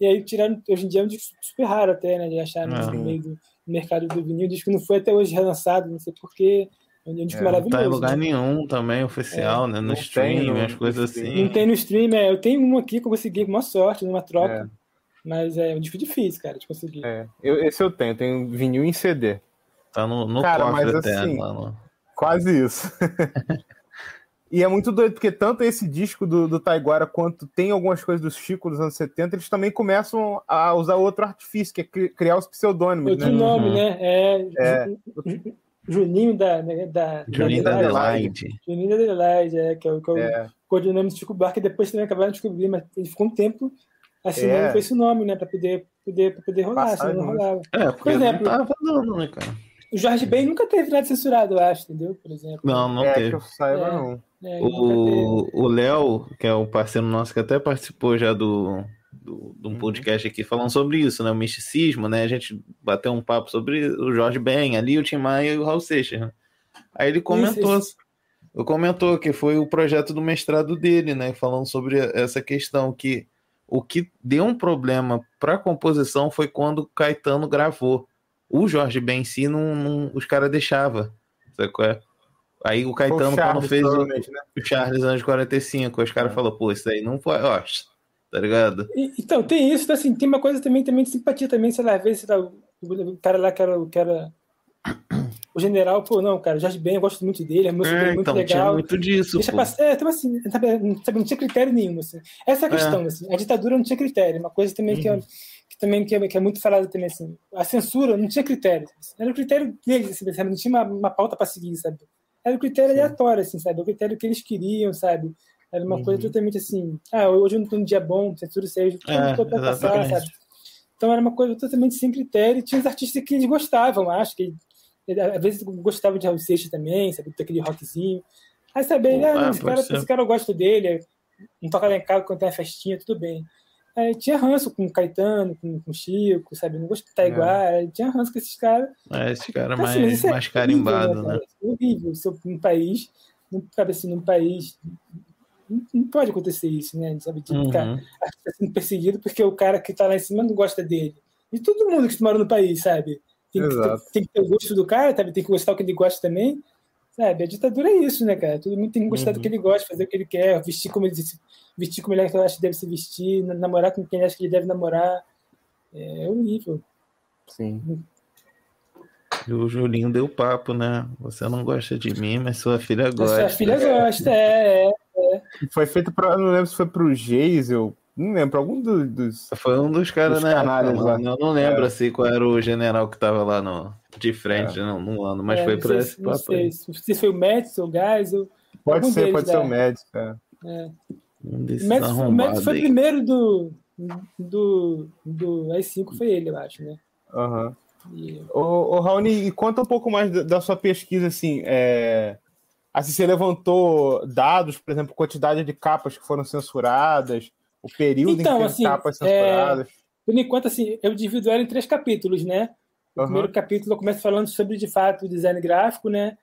E aí tiraram, hoje em dia é um disco super raro até, né? De achar no meio do mercado do vinil. O disco não foi até hoje relançado, não sei porquê. É um disco é, maravilhoso. Não tá em lugar né? nenhum também, oficial, é, né? No stream, as coisas assim. Não tem no stream, é. Eu tenho um aqui que eu consegui com uma sorte, numa troca. É. Mas é um disco difícil, cara, de conseguir. É, eu, esse eu tenho, tenho vinil em CD. Tá no, no cara, mas assim, no... quase isso. e é muito doido, porque tanto esse disco do, do Taiguara quanto tem algumas coisas do Chico dos anos 70, eles também começam a usar outro artifício, que é criar os pseudônimos. Outro né? nome, uhum. né? É, é. Juninho da, né, da, Juninho da Adelaide. Juninho da Adelaide, é, que é o, que é o é. codinome do Chico Buarque, que depois também acabaram de descobrir, mas ele ficou um tempo assinando é. com esse nome, né? Para poder, poder, pra poder rolar, Passar senão não rolava. É, Por exemplo, não tava dando, né, cara? O Jorge Ben nunca teve nada censurado, eu acho, entendeu? Por exemplo. Não, não é, teve. Que eu saiba, é, não. É, o Léo, que é o parceiro nosso que até participou já do, do, de um uhum. podcast aqui falando sobre isso, né? O misticismo, né? A gente bateu um papo sobre o Jorge Ben, ali o Tim Maia e o Raul Seixas. Né? Aí ele comentou, isso, isso. comentou que foi o projeto do mestrado dele, né? Falando sobre essa questão que o que deu um problema para a composição foi quando o Caetano gravou. O Jorge Ben si, não, não os caras deixavam. Sabe qual é? Aí o Caetano, o Charles, quando fez o, né? o Charles anos 45, os caras é. falaram, pô, isso aí não pode. Ó, tá ligado? E, então, tem isso, assim, tem uma coisa também, também de simpatia também, sei lá, às vezes o, o cara lá que era, que era o general, pô, não, cara, Jorge Ben, eu gosto muito dele, a música é, é muito então, legal. Tinha muito disso. Deixa passar. É, então assim, sabe, não tinha critério nenhum. Assim. Essa é a é. questão, é. assim. A ditadura não tinha critério. Uma coisa também uhum. que, é, que, também que é, que é muito falada também, assim. A censura não tinha critério. Assim. Era o critério deles, assim, sabe? Não tinha uma, uma pauta para seguir, sabe? Era o critério Sim. aleatório, assim, sabe? O critério que eles queriam, sabe? Era uma uhum. coisa totalmente assim, ah, hoje eu não tô num dia bom, censura isso aí, hoje eu não tô pra passar, sabe? Então era uma coisa totalmente sem critério, e tinha os artistas que eles gostavam, acho, que às vezes gostava de Raul Seixas também, sabe? Daquele rockzinho. Aí sabe, ah, esse, cara, esse cara eu gosto dele, não toca lá em casa quando tem a festinha, tudo bem. Aí tinha ranço com o Caetano, com, com o Chico, sabe? Não gostava de Taiguara, é. tinha ranço com esses caras. É, esse cara então, assim, mais, é mais carimbado, né? né? É horrível. Se um país, num, assim, num país. Não, pode acontecer isso, né? Sabe? De uhum. ficar sendo perseguido porque o cara que tá lá em cima não gosta dele. E todo mundo que mora no país, sabe? Tem que, tem que, ter o gosto do cara, sabe? Tem que gostar do que ele gosta também. Sabe? A ditadura é isso, né, cara? Todo mundo tem que gostar uhum. do que ele gosta, fazer o que ele quer, vestir como ele, vestir como ele acha que deve se vestir, namorar com quem ele acha que ele deve namorar. É horrível. Sim. O Julinho deu papo, né? Você não gosta de mim, mas sua filha gosta. Sua filha gosta, é, é, é. Foi feito para, não lembro se foi pro Geisel, não lembro, algum dos. Foi um dos caras, né? Canalhas lá. Eu não lembro é. assim qual era o general que tava lá no, de frente, é. não, no ano, mas é, foi para esse papo. Não sei se foi o ou o Geisel. Pode ser, pode ser o Médici, cara. É. Um o Médici foi o primeiro do, do, do AI5, foi ele, eu acho, né? Aham. Uhum. E... Ô, ô Raoni, conta um pouco mais da, da sua pesquisa, assim, é... Assim, você levantou dados, por exemplo, quantidade de capas que foram censuradas, o período então, em que assim, capas censuradas. É, por enquanto, assim, eu divido ela em três capítulos, né? O uhum. primeiro capítulo eu começo falando sobre, de fato, o design gráfico, né?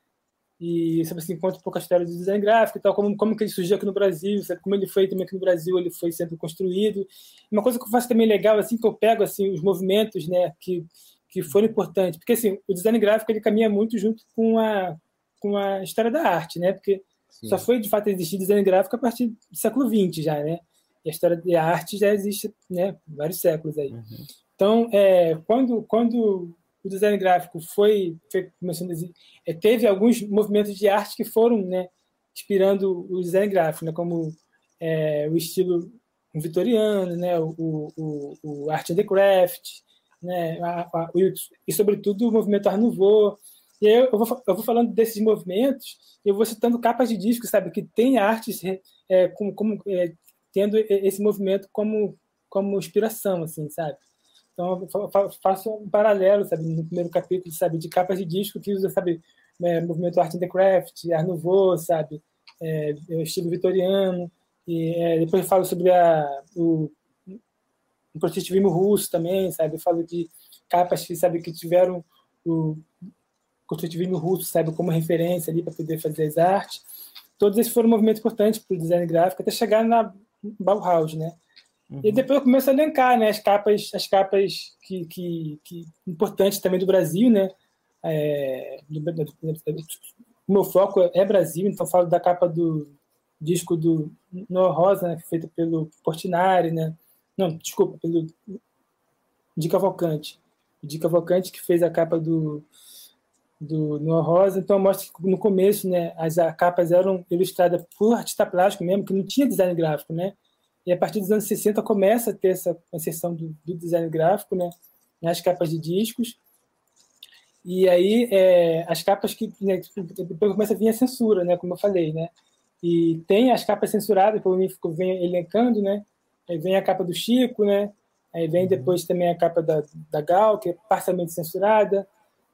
E sobre assim, conta um pouco a história do design gráfico e tal, como, como que ele surgiu aqui no Brasil, sabe? como ele foi também aqui no Brasil, ele foi sendo construído. Uma coisa que eu faço também legal, assim, que eu pego assim, os movimentos, né, que, que foram importantes, porque assim, o design gráfico ele caminha muito junto com a, com a história da arte, né? Porque Sim. só foi de fato existir design gráfico a partir do século XX já, né? E a história da arte já existe, né? Vários séculos aí. Uhum. Então, é, quando, quando o design gráfico foi, foi começando a é, teve alguns movimentos de arte que foram, né? Inspirando o design gráfico, né? Como é, o estilo vitoriano, né? O, o, o art and the craft, né? A, a, o, e sobretudo o movimento Art Nouveau E aí eu vou, eu vou falando desses movimentos, eu vou citando capas de disco, sabe, que tem artes é, como, como é, tendo esse movimento como, como inspiração, assim, sabe? Então, eu faço um paralelo, sabe, no primeiro capítulo, sabe, de capas de disco que usa, sabe, é, movimento Art in the Craft, Art Nouveau, sabe, é, estilo vitoriano, e é, depois eu falo sobre a, o, o positivismo russo também, sabe, eu falo de capas que, sabe, que tiveram o construtivismo russo, sabe, como referência ali para poder fazer as artes. Todos esses foram movimentos importantes para o design gráfico até chegar na Bauhaus, né? Uhum. E depois eu começo a elencar, né, as capas, as capas que, que, que importantes também do Brasil, né? É, o meu foco é Brasil, então falo da capa do disco do Noah Rosa, né, feito pelo Portinari, né? Não, desculpa, pelo Dica Cavalcante. Dica Cavalcante que fez a capa do do Noah Rosa, então mostra que no começo, né, as capas eram ilustradas por artista plástico mesmo, que não tinha design gráfico, né? E a partir dos anos 60 começa a ter essa inserção do, do design gráfico, né, nas capas de discos. E aí é, as capas que né, depois começa a vir a censura, né, como eu falei, né? E tem as capas censuradas, que eu venho elencando, né? Aí vem a capa do Chico, né? Aí vem uhum. depois também a capa da, da Gal, que é parcialmente censurada.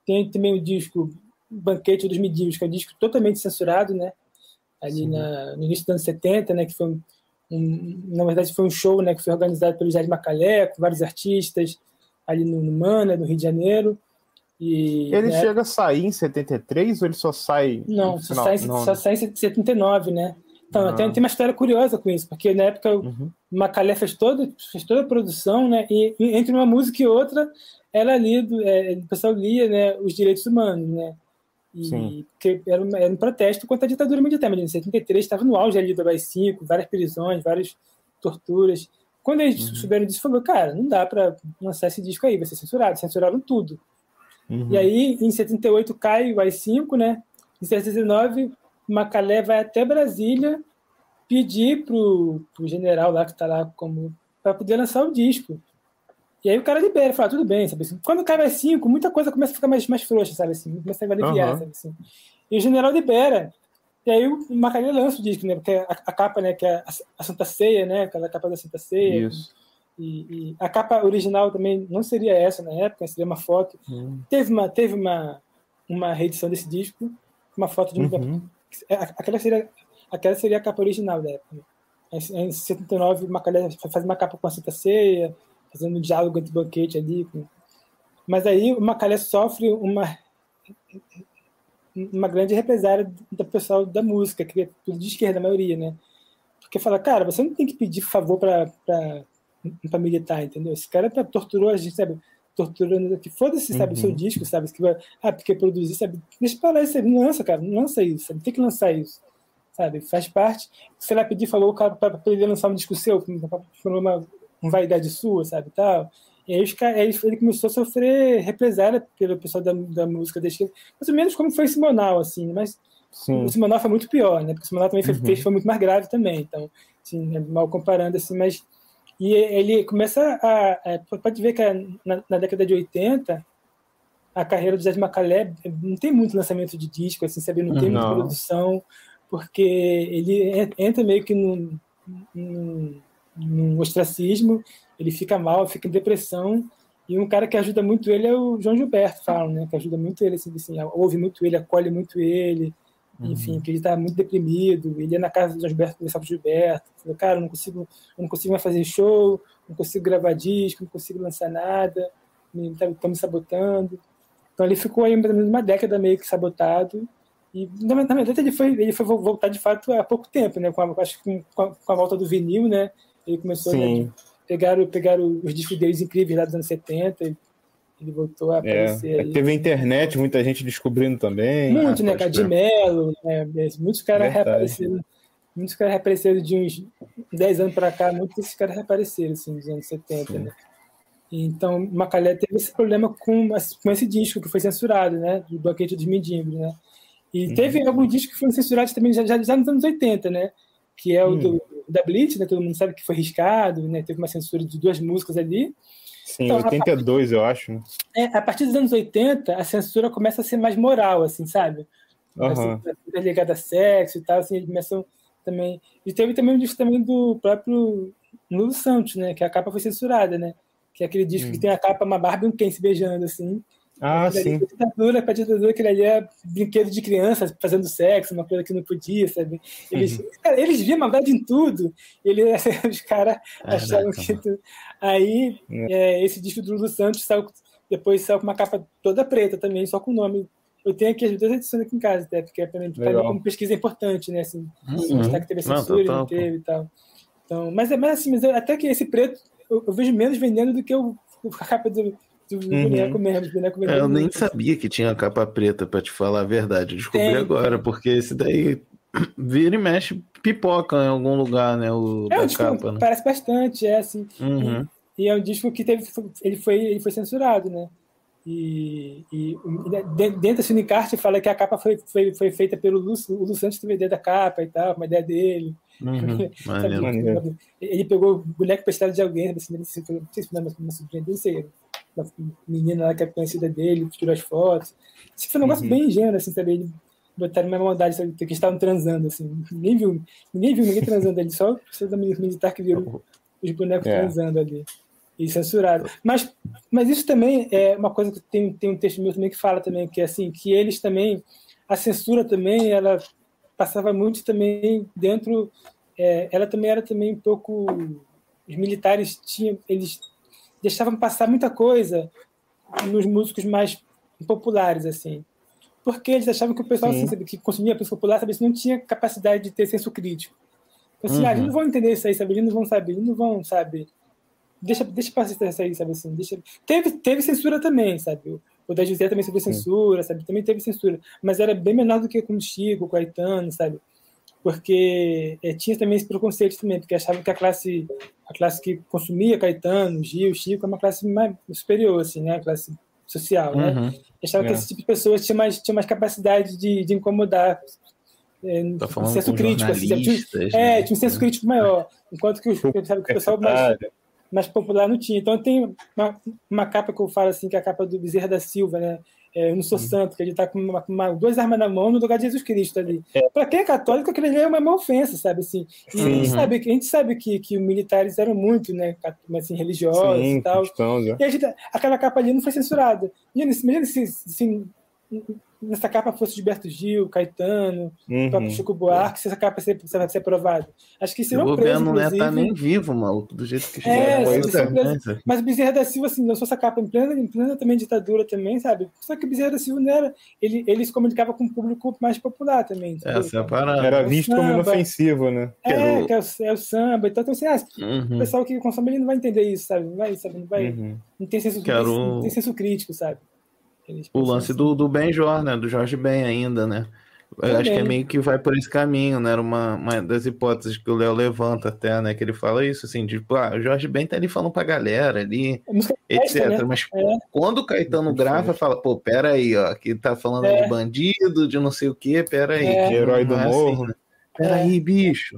Tem também o disco Banquete dos Medivos, que é um disco totalmente censurado, né? Ali na, no início dos anos 70, né? Que foi um, um, na verdade foi um show, né? Que foi organizado pelo Jair Macalé, com vários artistas ali no, no Mana, no Rio de Janeiro. E, ele né? chega a sair em 73 ou ele só sai? Não, só sai, não, só sai em 79, né? Então, ah. tem, tem uma história curiosa com isso, porque na época uhum. o Macalé fez toda, fez toda a produção, né? E, e entre uma música e outra, era lido, é, o pessoal lia né, os direitos humanos, né? E que era, um, era um protesto contra a ditadura militar. Em 73 estava no auge ali do AI-5, várias prisões, várias torturas. Quando eles uhum. souberam disso, falou, cara, não dá para lançar esse disco aí, vai ser censurado. Censuraram tudo. Uhum. E aí, em 78, cai o AI-5, né? Em 79, Macalé vai até Brasília pedir pro, pro general lá que está lá como para poder lançar o disco. E aí o cara libera, fala, tudo bem, sabe assim. Quando cai mais 5, muita coisa começa a ficar mais, mais frouxa, sabe assim, começa a aliviar, uhum. sabe assim. E o general libera. E aí o Macaria lança o disco, né? Porque a, a, capa, né, que é a, a, Santa Ceia, né? Aquela capa da Santa Ceia. Isso. E, e, a capa original também não seria essa na época, seria uma foto. Uhum. Teve uma teve uma uma reedição desse disco, uma foto de um uhum. aquela seria aquela seria a capa original da época. Em 79, Macalé faz uma capa com a Santa Ceia, fazendo um diálogo entre banquete ali. Mas aí o Macalé sofre uma uma grande represária do pessoal da música, que é tudo de esquerda, a maioria, né? Porque fala, cara, você não tem que pedir favor para militar, entendeu? Esse cara tá, torturou a gente, sabe? Torturando que foda-se, sabe? O seu uhum. disco, sabe? Que vai, ah, porque produzir, sabe? Deixa pra lá isso aí, não lança, cara, não lança isso, sabe? Tem que lançar isso, sabe? Faz parte. Você vai pedir favor para ele lançar um disco seu, uma uma vaidade sua, sabe, tal. E aí, aí ele começou a sofrer represália pelo pessoal da, da música da esquerda, mais ou menos como foi Simonal, assim, mas Sim. o Simonal foi muito pior, né, porque o Simonal também uhum. fez, foi muito mais grave também, então, assim, né, mal comparando, assim, mas e ele começa a, a pode ver que na, na, década de 80 a carreira do Zé de Macalé não tem muito lançamento de disco, assim, sabe, não tem não. muita produção, porque ele entra meio que num, num no ostracismo, ele fica mal, fica em depressão, e um cara que ajuda muito ele é o João Gilberto, falam, né? Que ajuda muito ele, assim, assim ouve muito ele, acolhe muito ele, uhum. enfim, que ele está muito deprimido. Ele ia na casa do João Gilberto conversar com o Gilberto, falou, cara, eu não consigo, eu não consigo mais fazer show, não consigo gravar disco, não consigo lançar nada, estão tá, me sabotando. Então ele ficou aí uma década meio que sabotado. E na verdade ele foi, ele foi voltar de fato há pouco tempo, né? Com a, acho que com com a volta do vinil, né? Ele começou né, a pegar, os discos deles incríveis lá dos anos 70. Ele voltou a é, aparecer. É, teve a internet, muita gente descobrindo também. Muito, né? Cara, de Mello, né, muitos caras reapareceram. Muitos caras reapareceram de uns 10 anos para cá, muitos desses caras reapareceram, assim, dos anos 70, Sim. né? Então, Macalé teve esse problema com, com esse disco que foi censurado, né? Do Banquete dos Mendigos, né? E uhum. teve alguns discos que foram censurados também já, já, já nos anos 80, né? Que é o uhum. do da Blitz, né? Todo mundo sabe que foi riscado, né? Teve uma censura de duas músicas ali. Sim, então, 82, a, eu acho. Né? É, a partir dos anos 80, a censura começa a ser mais moral, assim, sabe? Uhum. ligada a sexo e tal, assim, começam também. E teve também um disco também do próprio Nulo Santos, né? Que a capa foi censurada, né? Que é aquele disco hum. que tem a capa, uma Barbie e um Ken se beijando, assim. Ah, sim. Ali, ditadura, pra ditadura, aquele ali é brinquedo de criança fazendo sexo, uma coisa que não podia, sabe? Eles, uhum. cara, eles viam maldade em tudo. Ele, os caras é, achavam que. Tu... Aí, é. É, esse disco do Lulu Santos saiu, depois saiu com uma capa toda preta também, só com o nome. Eu tenho aqui as duas edições aqui em casa, até, porque para mim, como pesquisa é importante, né? Assim, uhum. que teve censura, não, não teve e tal. Então, mas, mas assim, mas até que esse preto eu, eu vejo menos vendendo do que o, a capa do do uhum. boneco mesmo. Boneco é, eu nem sabia que tinha capa preta, para te falar a verdade. Descobri tem, agora, porque esse daí vira e mexe, pipoca em algum lugar, né? O é, da disco capa, né? parece bastante, é assim. Uhum. E, e, é um disco que teve, ele foi, ele foi censurado, né? E, e dentro da Cinecart fala que a capa foi, foi, foi feita pelo Lúcio, o Lúcio Santos teve ideia da capa e tal, uma ideia dele. Uhum, ele pegou o boneco prestado de alguém, assim, não sei se foi uma sobrinha, não sei, uma menina lá que é conhecida dele, tirou as fotos. Isso foi um negócio uhum. bem ingênuo, assim, sabe? Ele botaram uma maldade, sabe? Que estavam transando, assim. Ninguém viu, ninguém viu ninguém transando ali, só o da militar que viu os bonecos é. transando ali. E censurado. Mas, mas isso também é uma coisa que tem, tem um texto meu também que fala também, que é assim, que eles também, a censura também, ela passava muito também dentro, é, ela também era também um pouco, os militares tinham, eles deixavam passar muita coisa nos músicos mais populares, assim. Porque eles achavam que o pessoal assim, que consumia música popular sabe, não tinha capacidade de ter senso crítico. Então, assim, uhum. ah, eles não vão entender isso aí, sabe? Eles não vão saber, eles não vão, sabe? Deixa, deixa passar isso aí, sabe assim? Deixa... Teve, teve censura também, sabe? O da José também teve censura, sabe? Também teve censura. Mas era bem menor do que com o Chico, com o Caetano, sabe? Porque é, tinha também esse preconceito também, porque achavam que a classe a classe que consumia Caetano, Gil, Chico é uma classe mais superior, assim, né? A classe social, né? uhum. né? Achavam é. que esse tipo de pessoas tinha mais, tinha mais capacidade de, de incomodar é, tá um senso crítico, assim, tinha, é, tinha um senso crítico maior, enquanto que, sabe, que o pessoal mais, mais popular não tinha. Então tem uma, uma capa que eu falo assim, que é a capa do Bezerra da Silva, né? É, eu não sou uhum. santo, que ele está com uma, uma, duas armas na mão no lugar de Jesus Cristo ali. É. Para quem é católico, aquilo ali é uma ofensa, sabe? Assim, e a gente uhum. sabe, a gente sabe que, que os militares eram muito né, assim, religiosos Sim, e tal. Cristãos, é. E a gente, aquela capa ali não foi censurada. Imagina se, se nessa capa fosse Gilberto Gil, Caetano, uhum. o próprio Chico Buarque, se essa capa ser, ser aprovada. Acho que seriam O governo não tá nem vivo, maluco, do jeito que é, é, Mas o Bezerra da Silva, assim, lançou essa capa em plena, em plena também ditadura também, sabe? Só que o Bezerra da Silva não era... Ele, ele se comunicava com um público mais popular também. Essa é a parada. Era visto como inofensivo, né? É, que é o, é o samba. Então, então assim, ah, uhum. o pessoal que consome ele não vai entender isso, sabe? Não vai, sabe? Não vai... Uhum. Não tem senso, Quero... não tem senso crítico, sabe? O lance do, do Benjor, né? Do Jorge Ben ainda, né? Eu acho que é meio que vai por esse caminho, né? Era uma, uma das hipóteses que o Léo levanta até, né? Que ele fala isso, assim, tipo, ah, o Jorge Ben tá ali falando pra galera ali, etc. né? Mas é. quando o Caetano grava, fala, pô, pera aí, ó, que tá falando é. de bandido, de não sei o quê, pera aí. É. De herói do é assim, morro. Assim, né? Pera aí, é. bicho.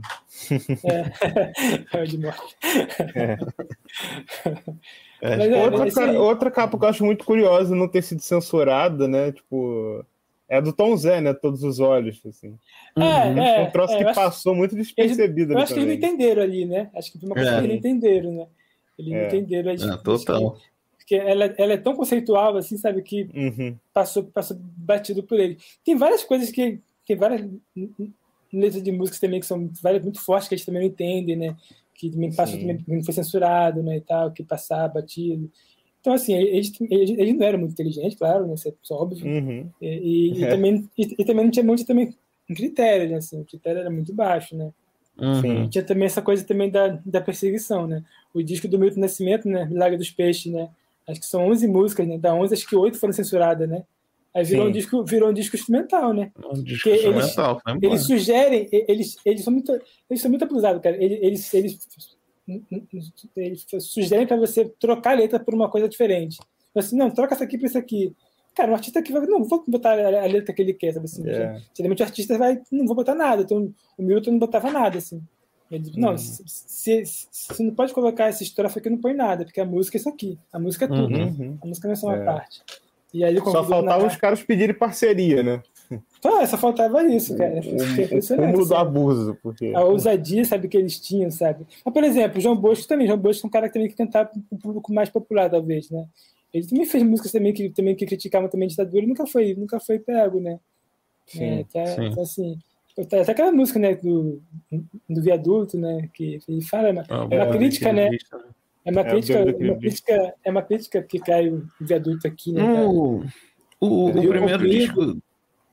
É. de morte. É. É, Mas, é, outra, esse... outra capa que eu acho muito curiosa não ter sido censurada, né? Tipo, é do Tom Zé, né? Todos os olhos, assim. É, uhum. é, um troço é, que passou muito despercebido. Eu acho também. que eles não entenderam ali, né? Acho que foi uma coisa é. que eles não entenderam, né? Eles não é. entenderam. A total. Porque ela, ela é tão conceitual, assim, sabe? Que uhum. passou, passou batido por ele. Tem várias coisas que... Tem várias letras de músicas também que são várias, muito fortes que a gente também não entende, né? Que passou também não foi censurado, né, e tal, que passava batido. Então, assim, eles, eles, eles não eram muito inteligentes, claro, né, isso é óbvio. Uhum. E, e, é. também, e, e, também não tinha muito também critério, né, assim, o critério era muito baixo, né. Uhum. Tinha também essa coisa também da, da perseguição, né. O disco do Milton Nascimento, né, Milagre dos Peixes, né, acho que são 11 músicas, né, da 11 acho que 8 foram censuradas, né. Aí virou um disco, virou um disco instrumental, né? Um disco Porque instrumental, eles, eles sugerem, eles, eles são muito, eles são muito abusados, cara. Eles, eles, eles, eles sugerem para você trocar a letra por uma coisa diferente. Assim, não, troca essa aqui por isso aqui. Cara, um artista que vai, não vou botar a letra que ele quer, sabe assim? Yeah. Geralmente o artista vai, não vou botar nada. Então o Milton não botava nada, assim. Ele, não, se, se, não pode colocar essa estrofe aqui, não põe nada, porque a música é isso aqui. A música é tudo. Uhum. A música não é só uma é. parte. E aí Só faltava os caras pedirem parceria, né? Ah, só faltava isso, cara. O, cúmulo do abuso. Porque... A ousadia, sabe, que eles tinham, sabe? Mas, por exemplo, o João Bosco também. João Bosco é um cara que também que cantava para um público mais popular, talvez, né? Ele também fez músicas também que, também que criticavam também a ditadura e nunca foi, nunca foi pego, né? Sim, é, tá, sim. Então, assim, até aquela música, né, do, do viaduto, né, que ele fala, é uma, ah, é uma crítica, né? É uma, é crítica, é uma crítica, é uma crítica que cai o viaduto aqui, né? O, o, o primeiro disco.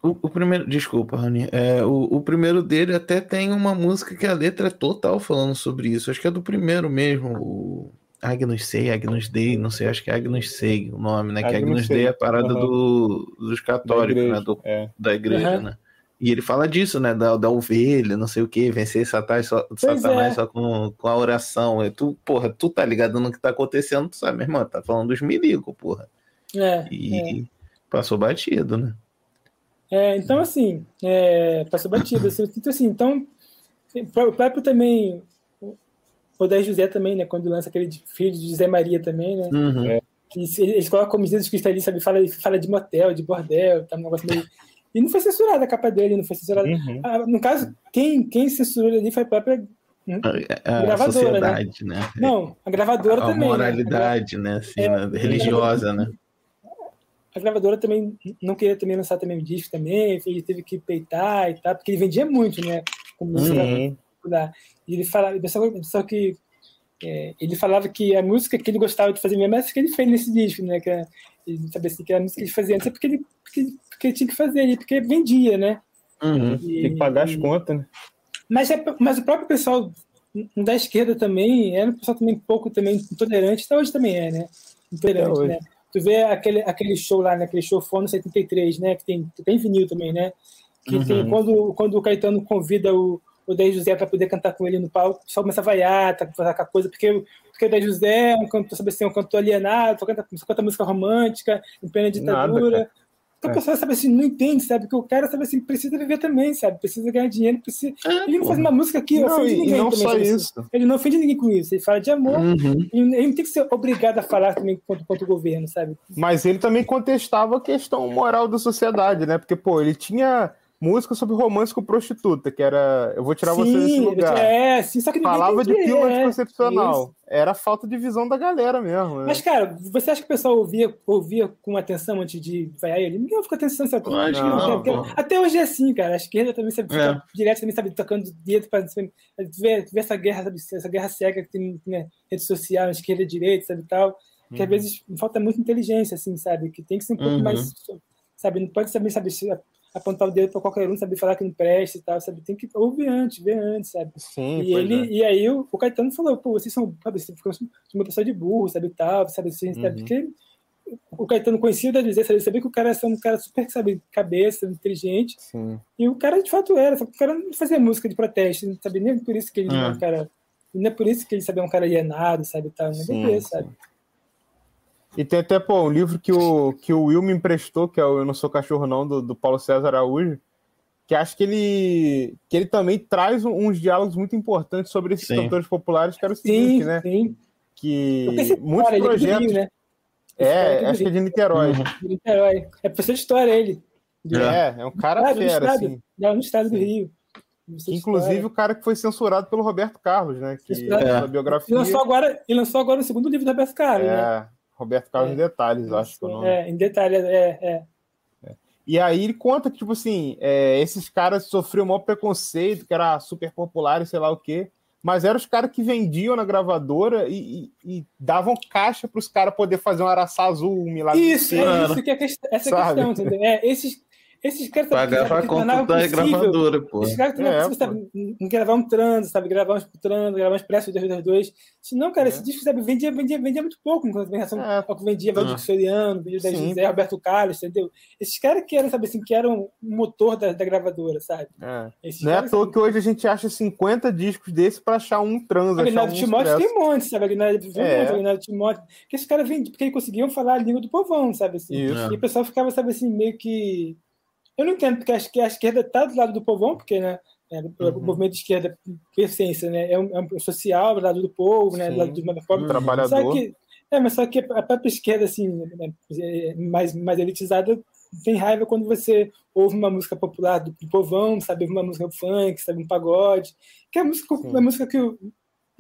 O, o, primeiro, desculpa, Rani. É, o, o primeiro dele até tem uma música que a letra é total falando sobre isso. Acho que é do primeiro mesmo. O Agnus Sei, Agnus Dei, não sei, acho que é Agnus Sei o nome, né? Agnus que Agnus Dei é a parada uhum. do, dos católicos, da igreja, né? Do, é. Da igreja, uhum. né? E ele fala disso, né? Da, da ovelha, não sei o que, vencer Satanás só, Satanás é. só com, com a oração. E tu, porra, tu tá ligado no que tá acontecendo, tu sabe, meu irmão? Tá falando dos milicos, porra. É. E é. passou batido, né? É, então, assim, é, passou batido. Assim, então, assim, então, o próprio também, o Daí José também, né? Quando lança aquele filho de José Maria também, né? Uhum. É, que eles colocam como Jesus Cristo ali, sabe? Fala, fala de motel, de bordel, tá um negócio meio e não foi censurada a capa dele, não foi censurada. Uhum. Ah, no caso, quem, quem censurou ali foi a própria hum, a, a gravadora, né? né? Não, a gravadora a também. A moralidade, né? né? Assim, é, né? religiosa, né? A gravadora também não queria também lançar também o disco também, ele teve que peitar e tal, porque ele vendia muito, né? Como uhum. E ele falava, só que é, ele falava que a música que ele gostava de fazer mesmo é essa que ele fez nesse disco, né? Que, ele sabia assim, que a música que ele fazia antes é porque ele, porque, porque ele tinha que fazer ali, porque vendia, né? Uhum. E, Tem que pagar as contas, né? Mas, é, mas o próprio pessoal da esquerda também era um pessoal também pouco também intolerante, até hoje também é, né? Intolerante, né? Tu vê aquele, aquele show lá, né? aquele show Fono 73, né? Que tem, tem vinil também, né? Que uhum. tem, quando, quando o Caetano convida o, o Daí José para poder cantar com ele no palco, só começa a vaiar, tá, fazer aquela coisa, porque, porque o Daí José é um cantor, sabe assim, é um cantor alienado, só canta, só canta música romântica, em plena ditadura. Nada, então, a pessoa, sabe assim, não entende, sabe? Que o cara, sabe assim, precisa viver também, sabe? Precisa ganhar dinheiro, precisa... É, ele não faz uma música aqui, não, ofende ninguém não também. Só isso. Assim. Ele não ofende ninguém com isso, ele fala de amor. Uhum. Ele não tem que ser obrigado a falar também contra, contra o governo, sabe? Mas ele também contestava a questão moral da sociedade, né? Porque, pô, ele tinha música sobre romance com prostituta, que era Eu Vou Tirar sim, Você desse lugar. É, sim, só que Falava de pílula é, anticoncepcional. Isso. Era falta de visão da galera mesmo. Né? Mas, cara, você acha que o pessoal ouvia, ouvia com atenção antes de vaiar ele? Ninguém com atenção. Sabe? Não, não, não, até hoje é assim, cara. A esquerda também sabe, é. direto também sabe tocando dedo para ver, ver essa guerra, sabe, essa guerra cega que tem na né, rede social, esquerda e direita, sabe, tal. Que uhum. às vezes falta muita inteligência, assim, sabe? Que tem que ser um pouco uhum. mais sabe? Não pode saber, sabe, apontar o dedo para qualquer um, saber falar que não presta e tal, sabe? Tem que ouvir antes, ver antes, sabe? Sim, e ele, é. e aí o, o, Caetano falou, pô, vocês são, sabe, vocês ficam uma pessoa de burro, sabe, tal, sabe, assim, uhum. sabe? Porque o Caetano conhecia da dizer, sabe, sabia que o cara é um cara super, sabe, cabeça, inteligente. Sim. E o cara de fato era, sabe? O cara não fazia música de protesto, não sabe nem por isso que ele é um cara, não é por isso que ele sabia um cara alienado, sabe, tal, não é sim, isso, sabe? E tem até, pô, um livro que o, que o Will me emprestou, que é o Eu Não Sou Cachorro Não, do, do Paulo César Araújo, que acho que ele, que ele também traz uns diálogos muito importantes sobre esses sim. cantores populares, que era o seguinte, sim, né? Sim. Que muitos cara, projetos... Rio, né? É, acho que é de Niterói. Uhum. De Niterói. É professor de história ele. É, é um cara fera, estado, assim. É, no estado do Rio. Inclusive o cara que foi censurado pelo Roberto Carlos, né? Que é. biografia. Ele lançou, agora, ele lançou agora o segundo livro do Roberto Carlos, é. né? Roberto Carlos é. em detalhes, acho que é o nome. É, em detalhes, é, é. é. E aí ele conta que, tipo assim, é, esses caras sofriam o maior preconceito, que era super popular e sei lá o quê, mas eram os caras que vendiam na gravadora e, e, e davam caixa para os caras poder fazer um araçá azul, um milagre. Isso, é isso que é questão, essa questão, entendeu? É, esses, esses caras a conta da gravadora, pô. Esses caras é, possível, sabe, gravar um trans, sabe? Gravar um escutando, gravar um expresso de dois dois. Se não, cara, é. esse disco sabe, vendia, vendia, vendia muito pouco em relação é. ao que vendia Valdir ah. Soriano, vendia da José, Roberto Carlos, entendeu? Esses caras que eram, sabe assim, que eram o motor da, da gravadora, sabe? É. não é à toa que hoje a gente acha 50 discos desses para achar um trans. A Aguinaldo um Timóteo tem um monte, sabe? Aguinaldo, é. Aguinaldo Timóteo. Que esses caras vendiam, porque eles conseguiam falar a língua do povão, sabe? Assim. Isso. E o pessoal ficava, sabe assim, meio que eu não entendo, porque acho que a esquerda está do lado do povão, porque, né? É, uhum. O movimento de esquerda, por essência, né? É um, é um social, do lado do povo, né? Do lado do povo. Trabalhador. Só que, é, mas só que a própria esquerda, assim, é, mais, mais elitizada, tem raiva quando você ouve uma música popular do, do povão, sabe? Uma música funk, sabe? Um pagode. Que é a música, a música que o,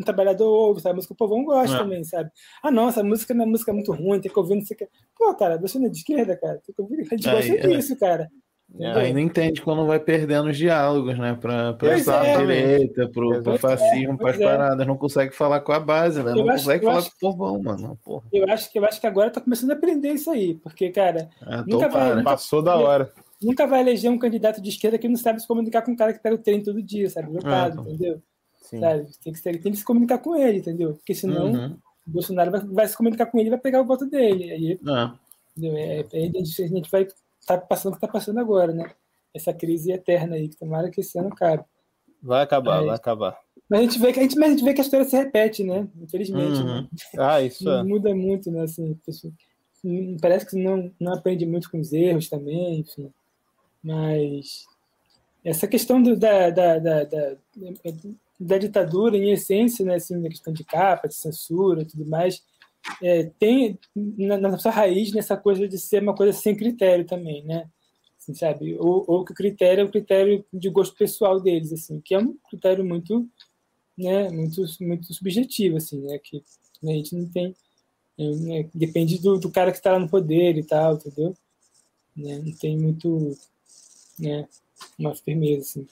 um trabalhador ouve, sabe? A música que o povão gosta é. também, sabe? Ah, não, essa música não é música muito ruim, tem que ouvir, não sei o que. Pô, cara, você não é de esquerda, cara. Tem que ouvir, a gente gosta é. disso, cara. É. Aí não entende quando vai perdendo os diálogos, né? Para essa é, direita, pro, pro fascismo, é, para as paradas. Não consegue falar com a base, né? Eu não acho, consegue falar acho, com o povão, mano. Porra. Eu acho, que, eu acho que agora tá começando a aprender isso aí, porque, cara. É, nunca vai, nunca, Passou da hora. Nunca vai eleger um candidato de esquerda que não sabe se comunicar com um cara que pega o trem todo dia, sabe? Lotado, é, entendeu? Sabe? Tem, que, tem que se comunicar com ele, entendeu? Porque senão uhum. o Bolsonaro vai, vai, se comunicar com ele e vai pegar o voto dele. Aí, é. É, a gente vai tá passando o que tá passando agora, né? essa crise eterna aí, que tomara que esse ano acabe. Vai acabar, vai acabar. Mas a gente vê que a gente, mas a gente vê que a história se repete, né? Infelizmente. Uhum. Né? Ah, isso é. Muda muito, né? Assim, parece que não, não aprende muito com os erros também, enfim. Mas essa questão do, da, da, da, da, da ditadura, em essência, né? Assim, a questão de capa, de censura e tudo mais, é, tem na, na sua raiz nessa coisa de ser uma coisa sem critério também, né? assim, sabe? Ou, ou que o critério é o critério de gosto pessoal deles, assim, que é um critério muito, né, muito, muito subjetivo, assim, né, que né, a gente não tem, né, depende do, do cara que está lá no poder e tal, entendeu? Né, não tem muito, né, uma firmeza, assim.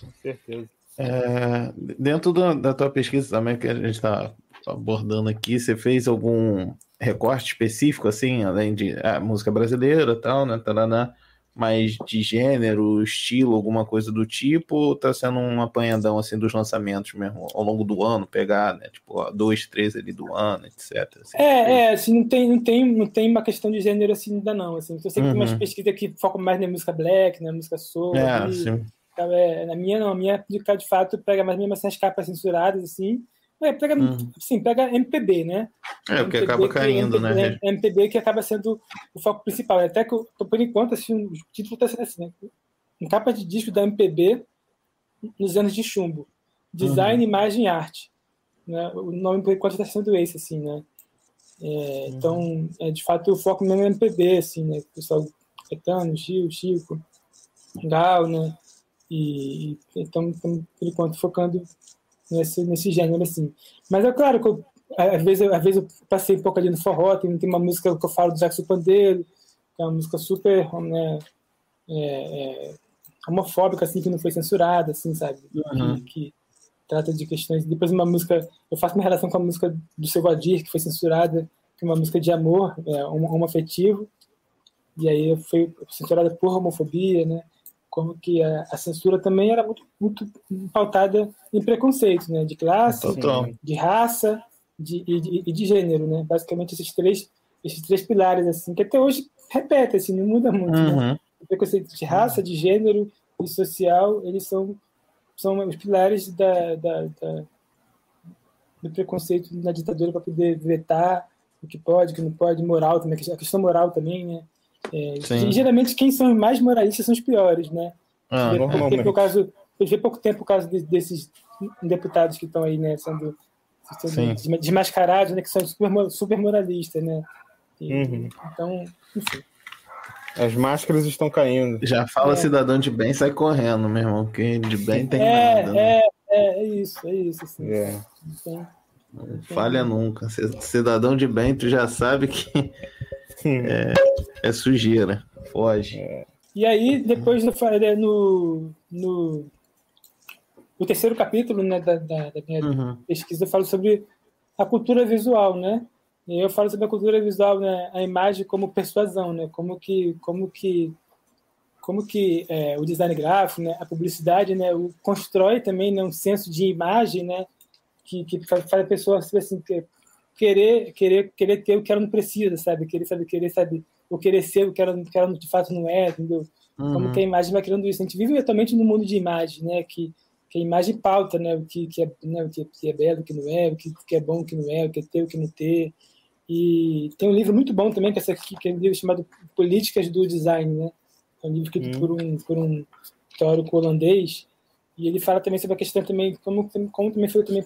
Com certeza. É, dentro do, da tua pesquisa também que a gente está abordando aqui, você fez algum recorte específico, assim, além de a ah, música brasileira tal, né? Taraná, mais de gênero, estilo, alguma coisa do tipo, ou tá sendo um apanhadão assim dos lançamentos mesmo, ao longo do ano, pegar, né? Tipo, ó, dois, três ali do ano, etc. Assim, é, é, assim, não tem, não, tem, não tem uma questão de gênero assim ainda não. Assim. Eu sei que uhum. tem umas uhum. pesquisas que focam mais na música black, na música soul. É, sim. É, na minha não, a minha de fato pega mais mesmo assim, as capas censuradas, assim, é, pega, uhum. sim, pega MPB, né? É, o que acaba caindo, MPB, né? MPB que acaba sendo o foco principal. Até que, eu, por enquanto, assim, o título está sendo assim, né? Em capa de disco da MPB nos anos de chumbo. Design, uhum. imagem e arte. Né? O nome, por enquanto, está sendo esse, assim, né? É, uhum. Então, é, de fato, o foco mesmo é MPB, assim, né? O pessoal Caetano, Gil, Chico, Gal, né? E, então, por enquanto, focando nesse, nesse gênero, assim. Mas é claro que eu, às, vezes, eu, às vezes eu passei um pouco ali no forró, tem, tem uma música que eu falo do Jackson Pandeiro, que é uma música super né, é, é, homofóbica, assim, que não foi censurada, assim, sabe? Uhum. Que, que, trata de questões... Depois uma música... Eu faço uma relação com a música do Seu Vadir, que foi censurada, que é uma música de amor, é, homoafetivo, e aí foi censurada por homofobia, né? Como que a, a, censura também era muito, muito pautada em preconceito, né? De classe, Total. de raça de, e, de, e de gênero, né? Basicamente esses três, esses três pilares, assim, que até hoje repete, assim, não muda muito, né? uhum. né? O preconceito de raça, de gênero e social, eles são, são os pilares da, da, da do preconceito na ditadura para poder vetar o que pode, o que não pode, moral também, a questão moral também, né? É, geralmente quem são os mais moralistas são os piores, né? Ah, por caso, eu vi pouco tempo o caso de, desses deputados que estão aí, né, sendo, sendo desmascarados, né, que são super, super moralistas, né? E, uhum. Então, enfim. As máscaras estão caindo. Já fala é. cidadão de bem, sai correndo, meu irmão, que de bem tem é, nada. Né? É, é, é isso, é isso. Assim. É. Então, Falha nunca. Cidadão de bem, tu já sabe que é, é sujeira. Foge. É. E aí, depois no, no, no, no terceiro capítulo né, da, da, da minha uhum. pesquisa, eu falo sobre a cultura visual, né? E eu falo sobre a cultura visual, né, a imagem como persuasão, né? Como que, como que, como que é, o design gráfico, né, a publicidade, né, o, constrói também né, um senso de imagem, né? Que, que faz a pessoa assim, querer, querer, querer ter o que ela não precisa, sabe? Querer, sabe, querer, sabe, ou querer ser o que ela, que ela de fato não é, entendeu? Uhum. Como que a imagem vai criando isso. A gente vive atualmente no mundo de imagem, né? Que, que a imagem pauta, né? O que, que, é, né? o que, que é belo, o que não é, o que, que é bom, o que não é, o que é ter, o que não ter. E tem um livro muito bom também, que, é, essa que é um livro chamado Políticas do Design, né? É um livro escrito uhum. por, um, por um teórico holandês, E ele fala também sobre a questão também, como, como também foi também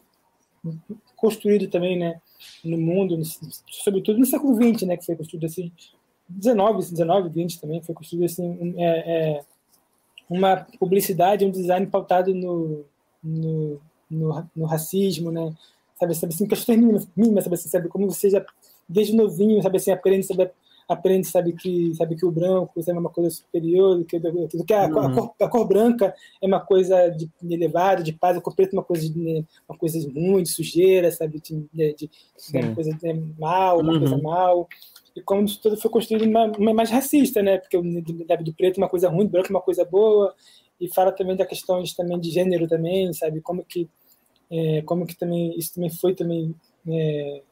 construído também, né, no mundo, sobretudo no século XX, né, que foi construído assim, 19, 19, 20 também, foi construído assim, é, é, uma publicidade, um design pautado no, no, no, no racismo, né, sabe, sabe assim, questões mínimas, mínimas sabe, assim, sabe, como você já, desde novinho, sabe assim, aprende, sabe, aprende, sabe que, sabe que o branco é uma coisa superior, que, que a, uhum. a, cor, a, cor, branca é uma coisa de, elevada, de paz, a cor preta é uma coisa de, uma coisa ruim, de sujeira, sabe, de, de, de uma coisa de mal, uma uhum. coisa mal. E como isso tudo foi construído uma, uma mais racista, né? Porque o do preto é uma coisa ruim, do branco é uma coisa boa. E fala também da questões também de gênero também, sabe? Como que é, como que também isso também foi também é,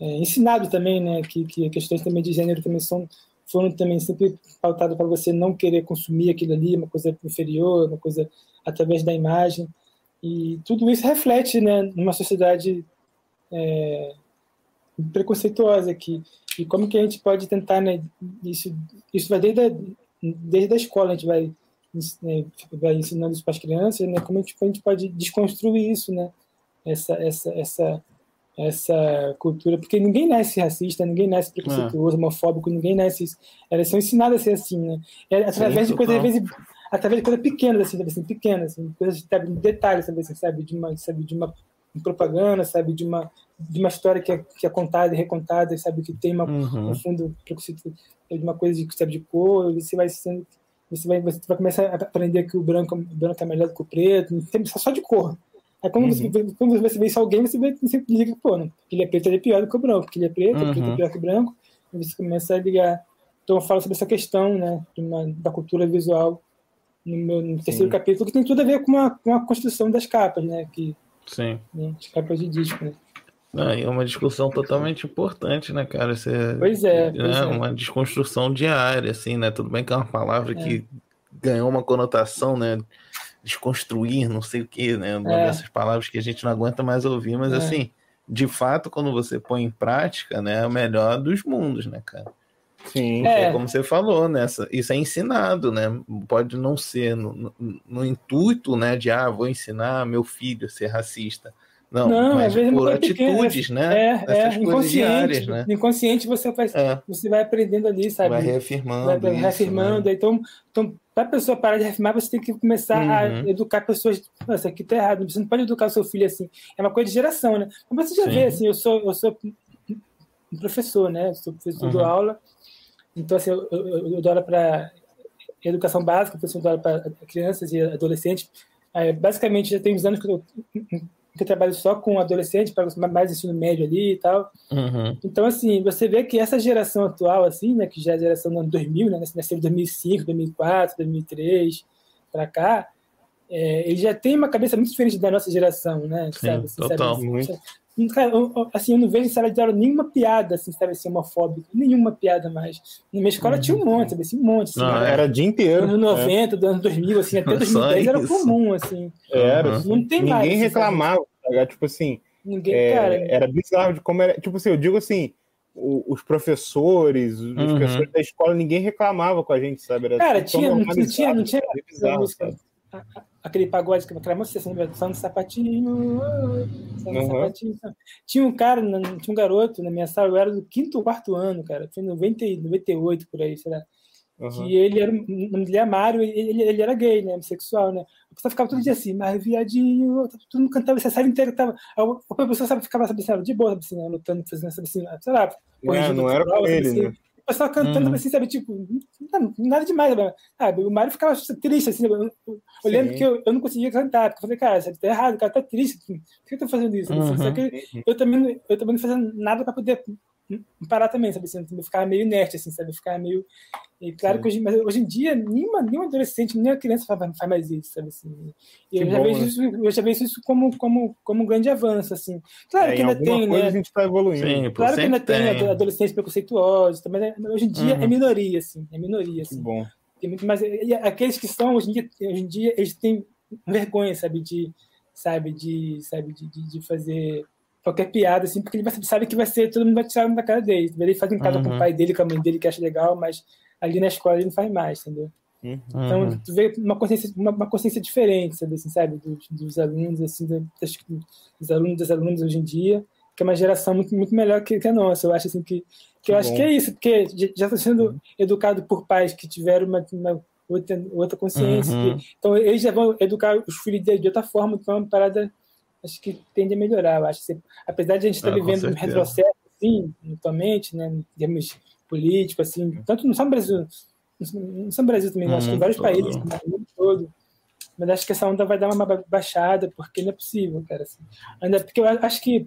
é, ensinado também, né, que, que questões também de gênero também são foram também sempre pautadas para você não querer consumir aquilo ali, uma coisa inferior, uma coisa através da imagem. E tudo isso reflete, né, numa sociedade é, preconceituosa aqui. E como que a gente pode tentar, né, isso isso vai desde a, desde a escola a gente vai né, vai ensinando isso para as crianças, né, como a gente, a gente pode desconstruir isso, né, essa essa essa essa cultura, porque ninguém nasce racista, ninguém nasce preconceituoso, é. homofóbico, ninguém nasce isso. Elas são ensinadas a ser assim, né? É, através Sim, de coisas, às vezes, através de coisas pequenas, assim, sabe, assim pequenas, assim, coisas, sabe, detalhes, sabe, assim, sabe, de uma, sabe, de uma propaganda, sabe, de uma, de uma história que é, que é contada e recontada, sabe, que tem uma, uhum. um fundo preconceito, de uma coisa de, sabe, de cor, você vai sendo, você vai, você vai começar a aprender que o branco, o branco é melhor do que o preto, só de cor, Aí quando, uhum. você, quando você vê isso alguém, você, vê, você que, pô, né? ele é preto, ele é pior do que o branco, porque ele é preto, uhum. preto é pior que o branco, e você começa a ligar. Então eu falo sobre essa questão, né, uma, da cultura visual no meu no terceiro Sim. capítulo, que tem tudo a ver com a, com a construção das capas, né, que, Sim. Né, as capas de disco, né. Ah, é uma discussão totalmente importante, né, cara? Você, pois é, né, é. Uma desconstrução diária, assim, né? Tudo bem que é uma palavra é. que ganhou uma conotação, né? Desconstruir, não sei o que, né? Uma é. dessas palavras que a gente não aguenta mais ouvir, mas é. assim, de fato, quando você põe em prática, né, é o melhor dos mundos, né, cara? Sim. É. é como você falou, né? Isso é ensinado, né? Pode não ser no, no, no, intuito, né, de ah, vou ensinar meu filho a ser racista. Não, não mas por atitudes, pequena, né? É, é inconsciente. Diárias, né? Inconsciente você vai, é. você vai aprendendo ali, sabe? Vai reafirmando. Vai, reafirmando. Né? Então, então para a pessoa parar de reafirmar, você tem que começar uhum. a educar pessoas. Nossa, aqui tá errado. Você não pode educar o seu filho assim. É uma coisa de geração, né? Mas você já Sim. vê, assim, eu sou, eu sou um professor, né? Eu sou professor, uhum. dou aula. Então, assim, eu, eu, eu dou aula para educação básica, professor dou aula para crianças e adolescentes. É, basicamente, já tem uns anos que eu que eu trabalho só com adolescente, para mais ensino médio ali e tal. Uhum. Então, assim, você vê que essa geração atual, assim, né, que já é a geração do ano 2000, né, nasceu em 2005, 2004, 2003, para cá, é, ele já tem uma cabeça muito diferente da nossa geração, né? Sim, sabe? Assim, total, sabe? muito. Cara, eu, assim, eu não vejo em sala de aula nenhuma piada, assim, sabe, assim, homofóbica, nenhuma piada mais. Na minha escola uhum. tinha um monte, sabe, assim, um monte. Assim, não, era, era dia inteiro. Anos 90, é. do ano 2000, assim, até 2010 era comum, assim. Era. Uhum. Não tem Ninguém mais. Ninguém reclamava, sabe? tipo assim. Ninguém, é, cara. Era bizarro de como era. Tipo assim, eu digo assim, os professores, os uhum. professores da escola, ninguém reclamava com a gente, sabe? Era cara, tinha, não, tinha, não tinha, bizarro, música, aquele pagode, aquela música, São Sapatinho, São uhum. Sapatinho. Tinha um cara, tinha um garoto na minha sala, eu era do quinto ou quarto ano, cara, foi em 90, 98 por aí, sei lá. Uhum. Que ele era, o nome dele é Mário, ele, ele era gay, né, homossexual, né. A pessoa ficava todo dia assim, mas viadinho, todo mundo cantava, essa série inteira tava. A pessoa sabe, ficava sabe, assim, de boa, assim, né, lutando, fazendo, sabe, assim, sei lá, é, não era com ele, assim. né pessoal cantando uhum. assim, sabe? Tipo, nada demais, sabe? O Mário ficava triste, assim, eu, eu lembro que eu, eu não conseguia cantar, porque eu falei, cara, você tá errado, o cara tá triste, por que eu tô fazendo isso? Uhum. Só que eu também, eu também não fazia nada para poder parar também, sabe? Assim, ficar meio inerte, assim, sabe? Ficar meio. E claro Sim. que hoje, mas hoje em dia, nenhuma, nenhum adolescente, nenhuma criança faz, faz mais isso, sabe? Assim, e eu, bom, já vejo né? isso, eu já vejo isso como, como, como um grande avanço, assim. Claro é, que ainda tem, né? a gente está evoluindo. Sim, claro que ainda tem, tem adolescentes preconceituosos, mas hoje em dia é uhum. é minoria, assim. É minoria, assim. Que bom. Tem muito mais, aqueles que são, hoje em dia, hoje em dia eles têm vergonha, sabe? De, sabe? De, sabe? de, de, de fazer qualquer piada, assim, porque ele sabe que vai ser, todo mundo vai tirar da cara dele. Ele faz em casa uhum. com o pai dele, com a mãe dele, que acha legal, mas ali na escola ele não faz mais, entendeu? Uhum. Então, tu vê uma consciência, uma, uma consciência diferente, sabe, assim, sabe? Dos, dos, alunos, assim, das, dos alunos das alunas hoje em dia, que é uma geração muito, muito melhor que, que a nossa. Eu acho assim que, que eu acho que é isso, porque já está sendo uhum. educado por pais que tiveram uma, uma outra, outra consciência. Uhum. Que, então, eles já vão educar os filhos de, de outra forma, então é uma parada acho que tende a melhorar. Eu acho que, apesar de a gente estar ah, vivendo um retrocesso, assim, atualmente, né, em termos políticos, assim, tanto no São Brasil, no São Brasil também, acho que em vários todo. países, no mundo todo. Mas acho que essa onda vai dar uma baixada, porque não é possível, cara. Assim. Ainda porque eu acho que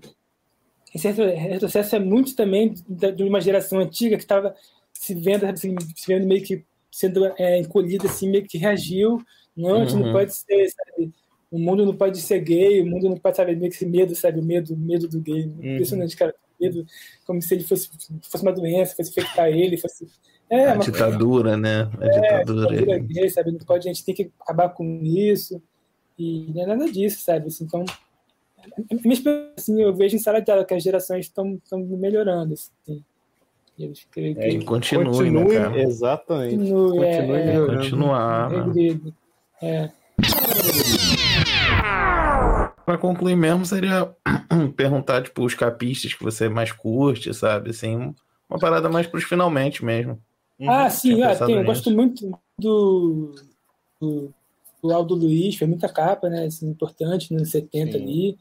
esse retrocesso é muito também de uma geração antiga que estava se vendo, assim, se vendo meio que sendo é, encolhida, assim, meio que reagiu. Não, a gente uhum. não pode ser, sabe? O mundo não pode ser gay, o mundo não pode, saber meio que esse medo, sabe? O medo, medo do gay. Uhum. Impressionante, cara. Medo, como se ele fosse, fosse uma doença, fosse infectar ele, fosse é, a ditadura, né? A é, ditadura. ditadura gay, sabe? Não pode, a gente tem que acabar com isso. E não é nada disso, sabe? Assim, então, assim, eu vejo em sala de aula que as gerações estão melhorando. Assim. E eles é, que... É, continue, continue né, exatamente. Continue, continue é, melhorando. Continuar. É, Para concluir mesmo, seria perguntar, tipo, os capistas que você mais curte, sabe? Assim, uma parada mais para os finalmente mesmo. Uhum. Ah, sim, ah, tem, eu gosto muito do, do, do, Aldo Luiz, foi muita capa, né? Assim, importante nos 70 sim. ali.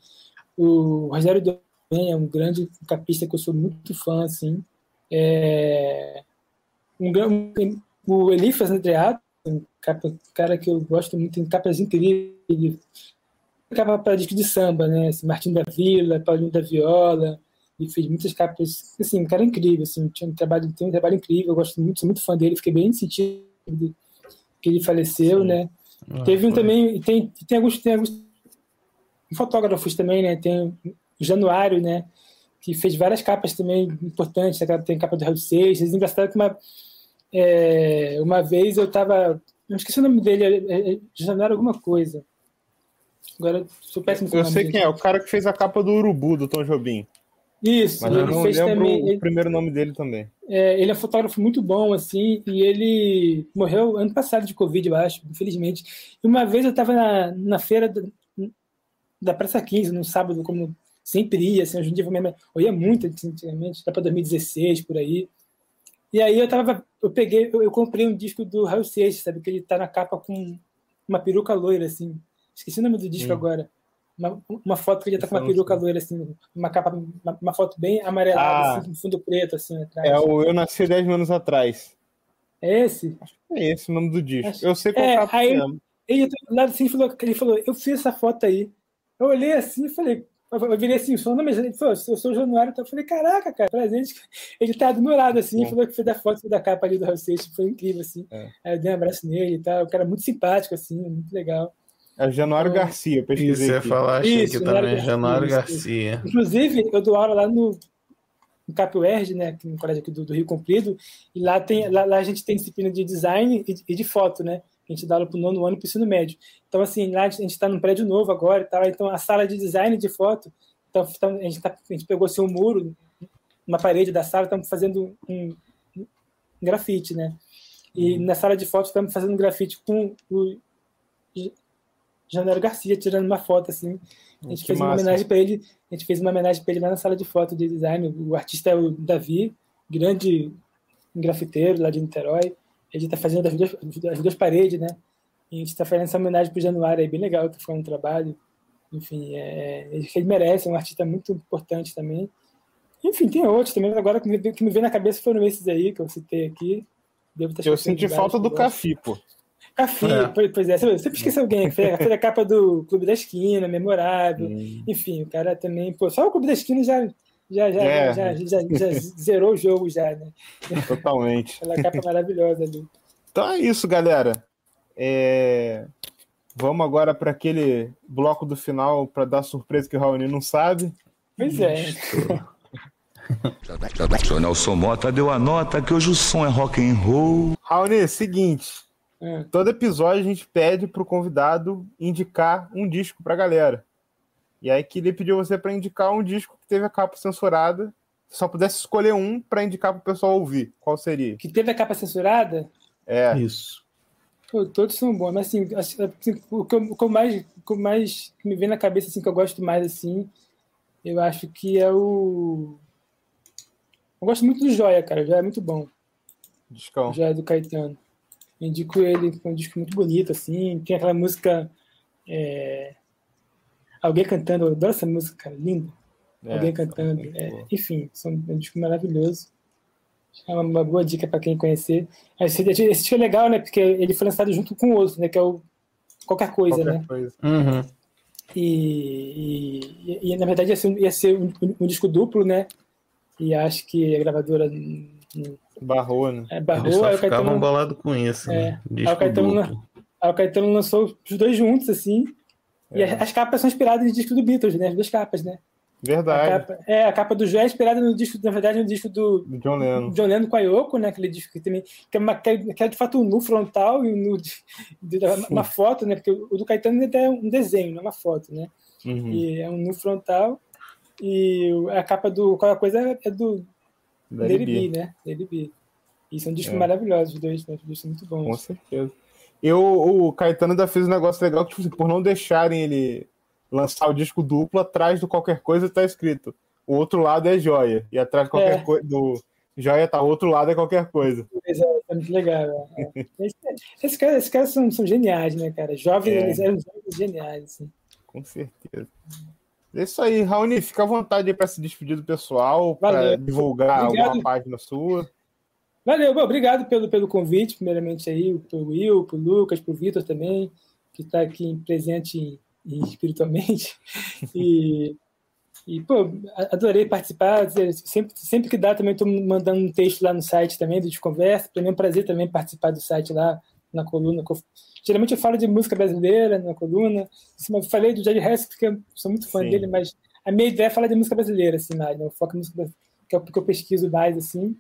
O Rogério também é um grande capista que eu sou muito fã, assim. É, um, um, o Elifas Andreato, um capa, cara que eu gosto muito, tem capas incríveis. Capa para disco de samba, né? Assim, Martim da Vila, Paulinho da Viola, e fez muitas capas, assim, um cara incrível, assim, tinha um trabalho, tem um trabalho incrível, eu gosto muito, sou muito fã dele, fiquei bem sentido que ele faleceu, Sim. né? Ah, Teve um foi. também, tem, tem alguns, tem alguns fotógrafos também, né? Tem o Januário, né? Que fez várias capas também importantes, tem capa do Raul Seixas, engraçado que uma, é, uma vez eu tava, não esqueci o nome dele, é, é, Januário alguma coisa, Agora, sou péssimo Eu sei quem é, o cara que fez a capa do Urubu, do Tom Jobim. Isso, Mas ele eu não fez lembro também, o primeiro nome dele também. É, ele é um fotógrafo muito bom, assim, e ele morreu ano passado de Covid, eu acho, infelizmente. E uma vez eu estava na, na feira da, da Praça 15, no sábado, como sempre ia, assim, hoje em dia eu, eu ia muito antigamente, lá para 2016, por aí. E aí eu tava, eu peguei, eu, eu comprei um disco do Raul Seixas, sabe, que ele tá na capa com uma peruca loira, assim. Esqueci o nome do disco hum. agora uma, uma foto que ele tá com uma peruca loira, assim, uma capa, uma, uma foto bem amarelada, ah, assim, com fundo preto, assim, atrás. É o Eu Nasci 10 anos atrás. É esse? Acho que é esse o nome do disco. Acho... Eu sei qual é, capa aí, é. Ele do lado assim, falou, ele falou, eu fiz essa foto aí. Eu olhei assim e falei, eu virei assim, sou, não, mas ele falou, eu sou o Januário, então eu falei, caraca, cara, presente. Ele tá do meu lado, assim, falou que fez a foto da capa ali do Raul foi incrível, assim. É. Aí eu dei um abraço nele e tal, o cara muito simpático, assim, muito legal. É Januário então, Garcia, pesquisei. Isso, você ia falar, achei isso, que também, Januário Garcia. Garcia. Inclusive, eu dou aula lá no, no CapUERD, né, no colégio aqui do, do, Rio Comprido, e lá, tem, lá, lá, a gente tem disciplina de design e, e de foto, né? A gente dá aula para o nono ano e para o ensino médio. Então, assim, lá a gente está num prédio novo agora, tá? então a sala de design de foto, então, então a, gente tá, a gente pegou assim, um muro, uma parede da sala, estamos fazendo um, um grafite, né? E uhum. na sala de foto estamos fazendo um grafite com o Janeiro Garcia tirando uma foto assim. A gente que fez massa. uma homenagem para ele. A gente fez uma homenagem para ele lá na sala de foto de design. O artista é o Davi, grande grafiteiro lá de Niterói. Ele está fazendo as duas, as duas paredes, né? E a gente está fazendo essa homenagem para o Januário aí, bem legal, que foi um trabalho. Enfim, é, ele, merece, é um artista muito importante também. Enfim, tem outros também, agora que me, que me vem na cabeça foram esses aí que eu citei aqui. eu senti falta do Cafi, pô. Cafi, é. pois é, você esquece alguém que fez, fez a capa do Clube da Esquina, memorável. Hum. Enfim, o cara também, pô, só o Clube da Esquina já, já, já, é. já, já, já, zerou o jogo já, né? Totalmente. Aquela capa maravilhosa ali. Então é isso, galera. É... Vamos agora para aquele bloco do final para dar surpresa que o Raoni não sabe. Pois é. O Nelson Mota deu a nota que hoje o som é rock and roll. Raoni, seguinte. É. Todo episódio a gente pede pro convidado indicar um disco pra galera. E aí que ele pediu você para indicar um disco que teve a capa censurada. Se só pudesse escolher um para indicar pro pessoal ouvir, qual seria? Que teve a capa censurada? É. Isso. Pô, todos são bons, mas assim, assim o, que eu, o, que eu, mais, o que mais me vem na cabeça, assim, que eu gosto mais, assim, eu acho que é o. Eu gosto muito do Joia, cara. O Joia é muito bom. Discão. O Joia do Caetano. Eu indico ele, é um disco muito bonito, assim. Tem aquela música. É... Alguém cantando, eu adoro essa música, linda. É, Alguém cantando. É, enfim, é um disco maravilhoso. É uma boa dica para quem conhecer. Esse, esse disco é legal, né? Porque ele foi lançado junto com o outro, né? Que é o Qualquer Coisa, Qualquer né? Coisa. Uhum. E, e, e, na verdade ia ser, ia ser um, um, disco duplo, né? E acho que a gravadora. Barrou, né? É, barrou, Eles só aí o Caetano, bolado com isso. É, né? aí, o Caetano, aí o Caetano lançou os dois juntos, assim. É. E as, as, capas são inspiradas no disco do Beatles, né? As duas capas, né? Verdade. A capa, é, a capa do Joé é inspirada no disco, na verdade, no disco do, John Lennon. John Lennon com a Yoko, né? Aquele disco que também. Que é, uma, que é, que é de fato um nu frontal e um nu de, de, de, uma foto, né? Porque o do Caetano é um desenho, não é uma foto, né? Uhum. E é um nu frontal. E a capa do qualquer coisa é do Lady né? Lady B. E são discos é. maravilhosos, os dois, né? os dois são muito bons. Com certeza. Eu, o Caetano ainda fez um negócio legal que, tipo, assim, por não deixarem ele lançar o disco duplo, atrás do qualquer coisa tá escrito. O outro lado é joia. E atrás de qualquer é. coisa. Do joia tá, o outro lado é qualquer coisa. Exato, é muito legal. É. esses, caras, esses caras são, são geniais, né, cara? Jovens, é. eles eram geniais, assim. Com certeza. É isso aí, Raoni, fica à vontade para se despedir do pessoal, para divulgar obrigado. alguma página sua. Valeu, bom, obrigado pelo, pelo convite, primeiramente aí, pro Will, pro Lucas, pro Vitor também, que está aqui presente espiritualmente. E, e, pô, adorei participar. Sempre, sempre que dá, também estou mandando um texto lá no site também, do Desconversa. Para mim é um prazer também participar do site lá, na coluna. Geralmente eu falo de música brasileira na coluna. Eu falei do Jerry Hess, porque eu sou muito fã Sim. dele, mas a minha ideia é falar de música brasileira, assim, mais, né? Eu foco em música brasileira, que é o que eu pesquiso mais, assim.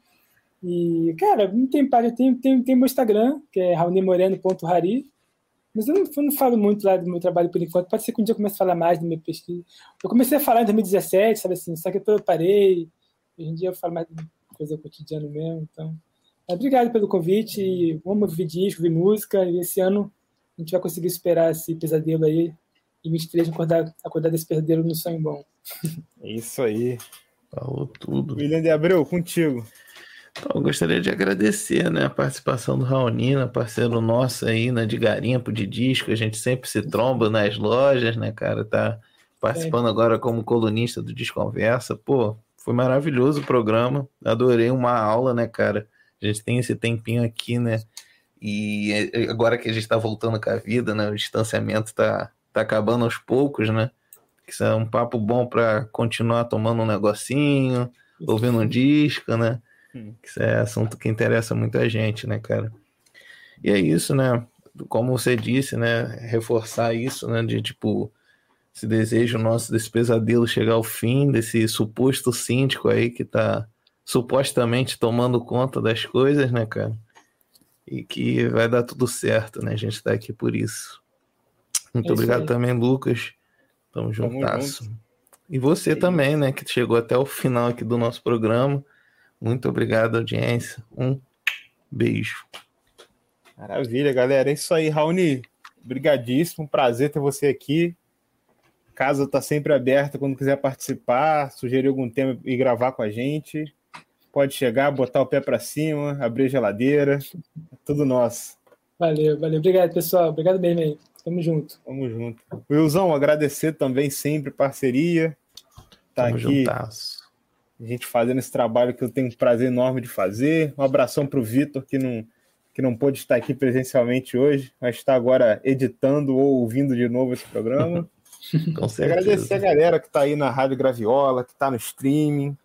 E, cara, não tem página, tem, tem, tem meu Instagram, que é raunimoreno.rari, mas eu não, eu não, falo muito lá do meu trabalho por enquanto. Pode ser que um dia eu comece a falar mais da minha pesquisa. Eu comecei a falar em 2017, sabe assim, só que depois eu parei. Hoje em dia eu falo mais de coisa cotidiana mesmo. Então, obrigado pelo convite. Vamos ouvir disco, ouvir música. E esse ano a gente vai conseguir superar esse pesadelo aí. E 23 acordar, acordar desse pesadelo no sonho bom. É isso aí. Falou tudo. William de Abreu, contigo. Então, eu gostaria de agradecer né, a participação do Raonina, parceiro nosso aí, né, de garimpo, de disco. A gente sempre se tromba nas lojas, né, cara? Tá participando é. agora como colunista do Desconversa. Pô, foi maravilhoso o programa. Adorei uma aula, né, cara? A gente tem esse tempinho aqui, né? E é, é, agora que a gente tá voltando com a vida, né? O distanciamento tá, tá acabando aos poucos, né? Isso é um papo bom para continuar tomando um negocinho, ouvindo um disco, né? Isso é assunto que interessa muita gente, né, cara? E é isso, né? Como você disse, né? Reforçar isso, né? De tipo, esse desejo nosso desse pesadelo chegar ao fim, desse suposto síndico aí que tá supostamente tomando conta das coisas, né, cara? E que vai dar tudo certo, né? A gente tá aqui por isso. Muito é obrigado aí. também, Lucas. Tamo juntasso. E você é também, né, que chegou até o final aqui do nosso programa. Muito obrigado, audiência. Um beijo. Maravilha, galera. É isso aí, Raoni. Obrigadíssimo. Prazer ter você aqui. Casa está sempre aberta quando quiser participar, sugerir algum tema e gravar com a gente. Pode chegar, botar o pé para cima, abrir a geladeira. É tudo nosso. Valeu, valeu. Obrigado, pessoal. Obrigado mesmo aí. Tamo junto. Tamo junto. Wilson, agradecer também sempre parceria. Tá Tamo aqui. Juntasso a gente fazendo esse trabalho que eu tenho um prazer enorme de fazer. Um abração para o Vitor, que não, que não pôde estar aqui presencialmente hoje, mas está agora editando ou ouvindo de novo esse programa. Com certeza. Agradecer a galera que está aí na Rádio Graviola, que está no streaming.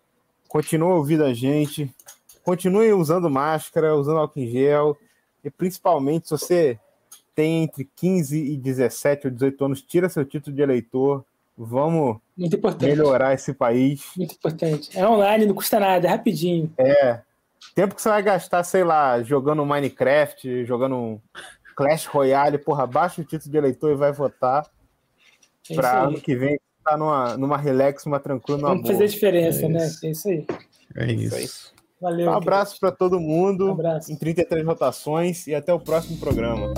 Continue ouvindo a gente. Continue usando máscara, usando álcool em gel. E principalmente, se você tem entre 15 e 17 ou 18 anos, tira seu título de eleitor Vamos melhorar esse país. Muito importante. É online, não custa nada, é rapidinho. É. Tempo que você vai gastar, sei lá, jogando Minecraft, jogando Clash Royale, porra, baixa o título de eleitor e vai votar. É para ano que vem tá numa, numa relax, uma tranquila, numa Vamos boa. fazer diferença, é né? É isso aí. É isso. É isso. Valeu. Um abraço para todo mundo. Um abraço. Em 33 rotações e até o próximo programa.